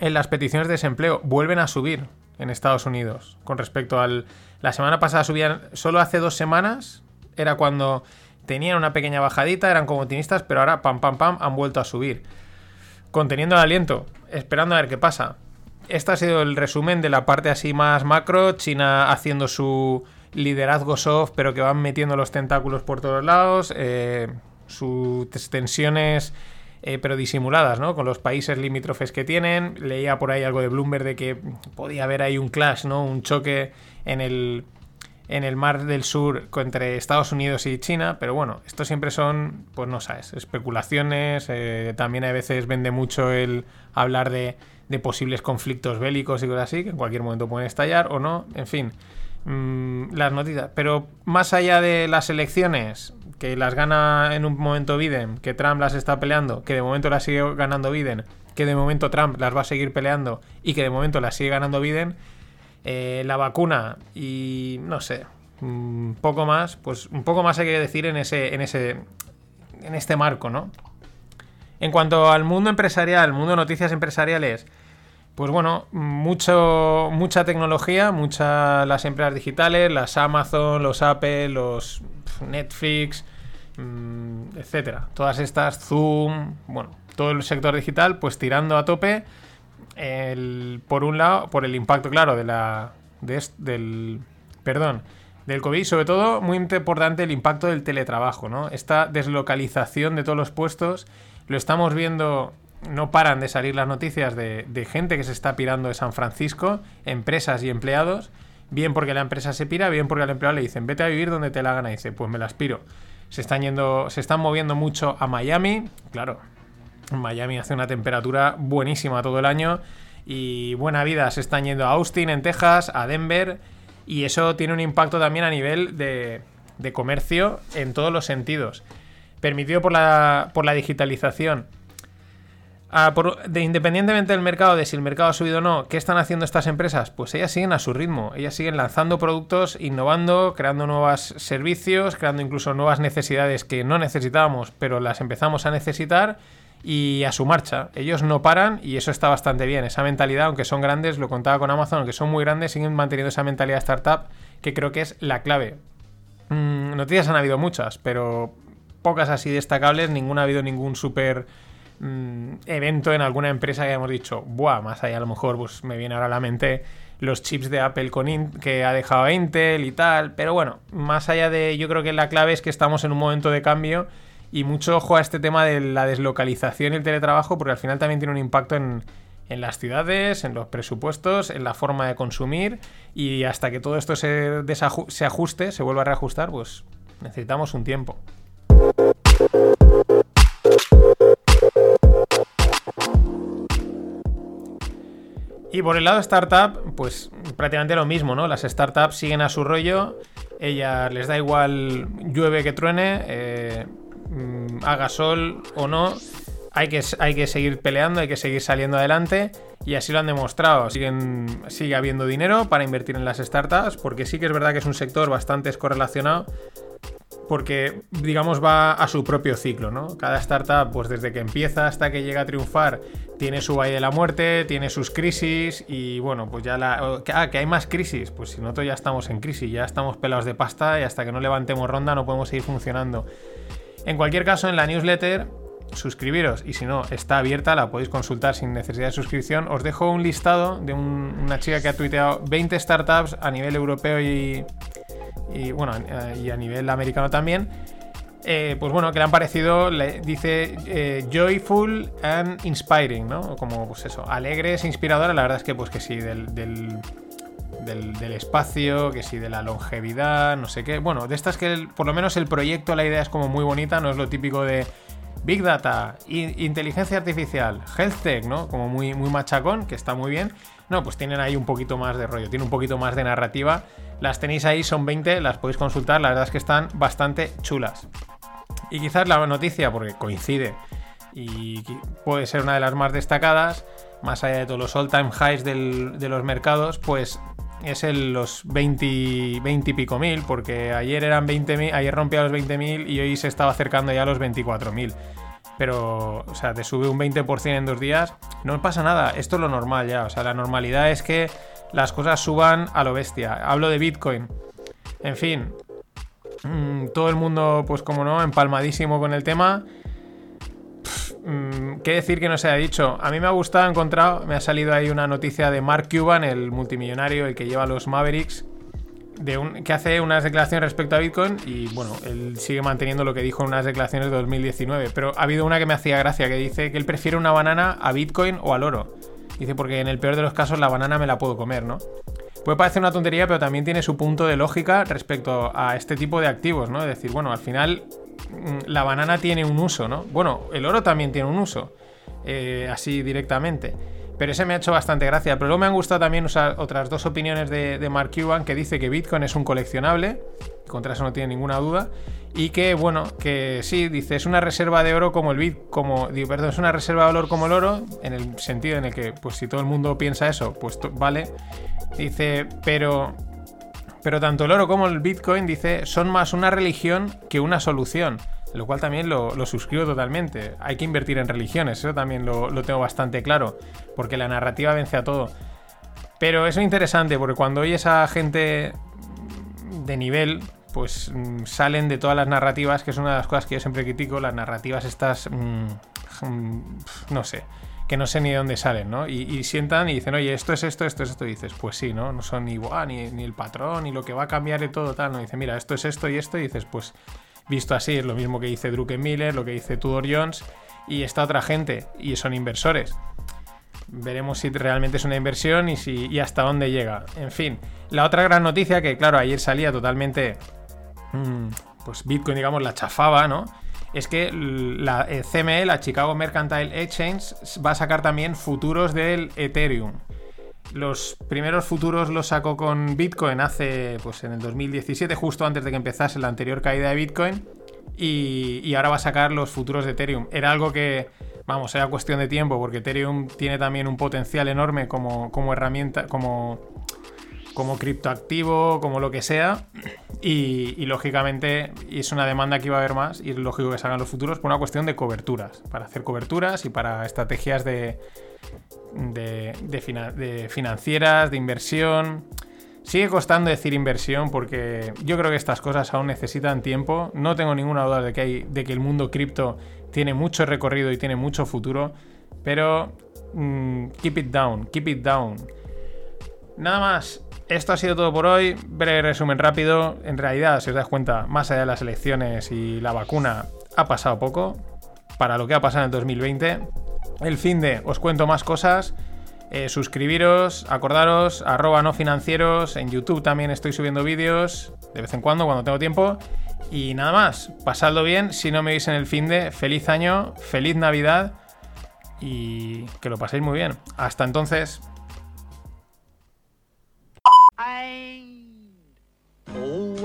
en las peticiones de desempleo, vuelven a subir en Estados Unidos con respecto al... La semana pasada subían, solo hace dos semanas era cuando tenían una pequeña bajadita, eran como optimistas, pero ahora pam pam pam han vuelto a subir. Conteniendo el aliento, esperando a ver qué pasa. Este ha sido el resumen de la parte así más macro, China haciendo su liderazgo soft, pero que van metiendo los tentáculos por todos lados, eh, sus tensiones, eh, pero disimuladas, ¿no? Con los países limítrofes que tienen. Leía por ahí algo de Bloomberg de que podía haber ahí un clash, ¿no? Un choque en el en el mar del sur entre Estados Unidos y China, pero bueno, esto siempre son, pues no sabes, especulaciones, eh, también a veces vende mucho el hablar de, posibles conflictos bélicos y cosas así, que en cualquier momento pueden estallar o no, en fin, mm, las noticias. Pero más allá de las elecciones, que las gana en un momento Biden, que Trump las está peleando, que de momento las sigue ganando Biden, que de momento Trump las va a seguir peleando y que de momento las sigue ganando Biden, eh, la vacuna y no sé, un poco más, pues un poco más hay que decir en ese, en ese, en este marco, ¿no? En cuanto al mundo empresarial, mundo de noticias empresariales, pues bueno, mucho, mucha tecnología, muchas las empresas digitales, las Amazon, los Apple, los Netflix, mm, etcétera. Todas estas, Zoom, bueno, todo el sector digital, pues tirando a tope el, por un lado, por el impacto, claro, de la, del, perdón, del COVID, sobre todo, muy importante el impacto del teletrabajo, ¿no? Esta deslocalización de todos los puestos, lo estamos viendo, no paran de salir las noticias de, gente que se está pirando de San Francisco, empresas y empleados, bien porque la empresa se pira, bien porque al empleado le dicen, vete a vivir donde te la gana, dice, pues me las piro. Se están yendo, se están moviendo mucho a Miami, claro, Miami hace una temperatura buenísima todo el año y buena vida. Se están yendo a Austin, en Texas, a Denver y eso tiene un impacto también a nivel de, comercio en todos los sentidos. Permitido por la digitalización. De, independientemente del mercado, de si el mercado ha subido o no, ¿qué están haciendo estas empresas? Pues ellas siguen a su ritmo, ellas siguen lanzando productos, innovando, creando nuevos servicios, creando incluso nuevas necesidades que no necesitábamos, pero las empezamos a necesitar y a su marcha. Ellos no paran y eso está bastante bien. Esa mentalidad, aunque son grandes, lo contaba con Amazon, aunque son muy grandes, siguen manteniendo esa mentalidad startup que creo que es la clave. Mm, noticias han habido muchas, pero pocas así destacables. Ninguna ha habido ningún super mm, evento en alguna empresa que hayamos dicho, buah, más allá a lo mejor pues, me viene ahora a la mente los chips de Apple con que ha dejado Intel y tal. Pero bueno, más allá de, yo creo que la clave es que estamos en un momento de cambio y mucho ojo a este tema de la deslocalización y el teletrabajo, porque al final también tiene un impacto en, las ciudades, en los presupuestos, en la forma de consumir. Y hasta que todo esto se, se ajuste, se vuelva a reajustar, pues necesitamos un tiempo. Y por el lado startup, pues prácticamente lo mismo, ¿no? Las startups siguen a su rollo, ellas les da igual llueve que truene, eh, Mm, haga sol o no, hay que, hay que seguir peleando, hay que seguir saliendo adelante y así lo han demostrado. Siguen, sigue habiendo dinero para invertir en las startups porque sí que es verdad que es un sector bastante escorrelacionado porque digamos va a su propio ciclo, ¿no? Cada startup, pues desde que empieza hasta que llega a triunfar, tiene su valle de la muerte, tiene sus crisis y bueno, pues ya la... Ah, que hay más crisis, pues si nosotros ya estamos en crisis, ya estamos pelados de pasta y hasta que no levantemos ronda no podemos seguir funcionando. En cualquier caso, en la newsletter suscribiros y si no está abierta la podéis consultar sin necesidad de suscripción os dejo un listado de una chica que ha tuiteado 20 startups a nivel europeo y, y bueno, eh, y a nivel americano también. Eh, pues bueno, que le han parecido, dice eh, joyful and inspiring, ¿no? Como pues eso, alegres, inspiradoras, la verdad es que pues que sí, del, del, del, espacio, que sí, de la longevidad, no sé qué. Bueno, de estas que por lo menos el proyecto, la idea es como muy bonita, no es lo típico de Big Data, inteligencia artificial, health tech, ¿no? Como muy, muy machacón, que está muy bien. No, pues tienen ahí un poquito más de rollo, tiene un poquito más de narrativa las tenéis ahí, son 20, las podéis consultar, la verdad es que están bastante chulas. Y quizás la noticia, porque coincide y puede ser una de las más destacadas, más allá de todos los all-time highs de los mercados, pues es el, los 20, 20 y pico mil, porque ayer eran 20.000, ayer rompía los 20.000 y hoy se estaba acercando ya a los 24.000. Pero, o sea, te sube un 20% en dos días, no pasa nada, esto es lo normal ya, o sea, la normalidad es que las cosas suban a lo bestia. Hablo de Bitcoin. En fin, mm, todo el mundo, pues como no, empalmadísimo con el tema. Mm, ¿Qué decir que no se haya dicho? A mí me ha gustado, he encontrado, me ha salido ahí una noticia de Mark Cuban, el multimillonario, el que lleva los Mavericks, de un, que hace unas declaraciones respecto a Bitcoin y bueno, él sigue manteniendo lo que dijo en unas declaraciones de 2019, pero ha habido una que me hacía gracia, que dice que él prefiere una banana a Bitcoin o al oro. Dice, porque en el peor de los casos la banana me la puedo comer, ¿no? Puede parecer una tontería, pero también tiene su punto de lógica respecto a este tipo de activos, ¿no? Es decir, bueno, al final mm, la banana tiene un uso, ¿no? Bueno, el oro también tiene un uso, eh, así directamente. Pero ese me ha hecho bastante gracia. Pero luego me han gustado también otras dos opiniones de, de Mark Cuban que dice que Bitcoin es un coleccionable, contra eso no tiene ninguna duda, y que, bueno, que sí, dice, es una reserva de oro como el bit, como, perdón, es una reserva de valor como el oro, en el sentido en el que, pues si todo el mundo piensa eso, pues vale. Dice, pero, pero tanto el oro como el Bitcoin, dice, son más una religión que una solución. Lo cual también lo, suscribo totalmente. Hay que invertir en religiones, eso también lo, lo tengo bastante claro, porque la narrativa vence a todo. Pero es interesante, porque cuando oyes a gente de nivel, pues mm, salen de todas las narrativas, que es una de las cosas que yo siempre critico, las narrativas estas, mm, mm, no sé, que no sé ni de dónde salen, ¿no? Y, sientan y dicen, oye, esto es esto, esto es esto, y dices, pues sí, ¿no? No son ni, ni, ni el patrón, ni lo que va a cambiar y todo, tal, ¿no? Mira, esto es esto y esto, y dices, pues visto así, es lo mismo que dice Druckenmiller, lo que dice Tudor Jones, y esta otra gente, y son inversores. Veremos si realmente es una inversión y, si, y hasta dónde llega. En fin, la otra gran noticia que, claro, ayer salía totalmente pues Bitcoin, digamos, la chafaba, ¿no? Es que la eh, CME, la Chicago Mercantile Exchange, va a sacar también futuros del Ethereum. Los primeros futuros los sacó con Bitcoin hace, pues en el 2017, justo antes de que empezase la anterior caída de Bitcoin. Y, ahora va a sacar los futuros de Ethereum. Era algo que, vamos, era cuestión de tiempo, porque Ethereum tiene también un potencial enorme como, como herramienta, como como criptoactivo, como lo que sea. Y, lógicamente es una demanda que iba a haber más y es lógico que salgan los futuros por una cuestión de coberturas, para hacer coberturas y para estrategias de, de, financieras, de inversión. Sigue costando decir inversión porque yo creo que estas cosas aún necesitan tiempo. No tengo ninguna duda de que, hay, de que el mundo cripto tiene mucho recorrido y tiene mucho futuro. Pero mm, keep it down, keep it down. Nada más, esto ha sido todo por hoy. Breve resumen rápido. En realidad, si os das cuenta, más allá de las elecciones y la vacuna, ha pasado poco para lo que ha pasado en el 2020. El fin de os cuento más cosas. Eh, suscribiros, acordaros, arroba no financieros. En YouTube también estoy subiendo vídeos de vez en cuando, cuando tengo tiempo. Y nada más, pasadlo bien. Si no me veis en el fin de, feliz año, feliz Navidad y que lo paséis muy bien. Hasta entonces.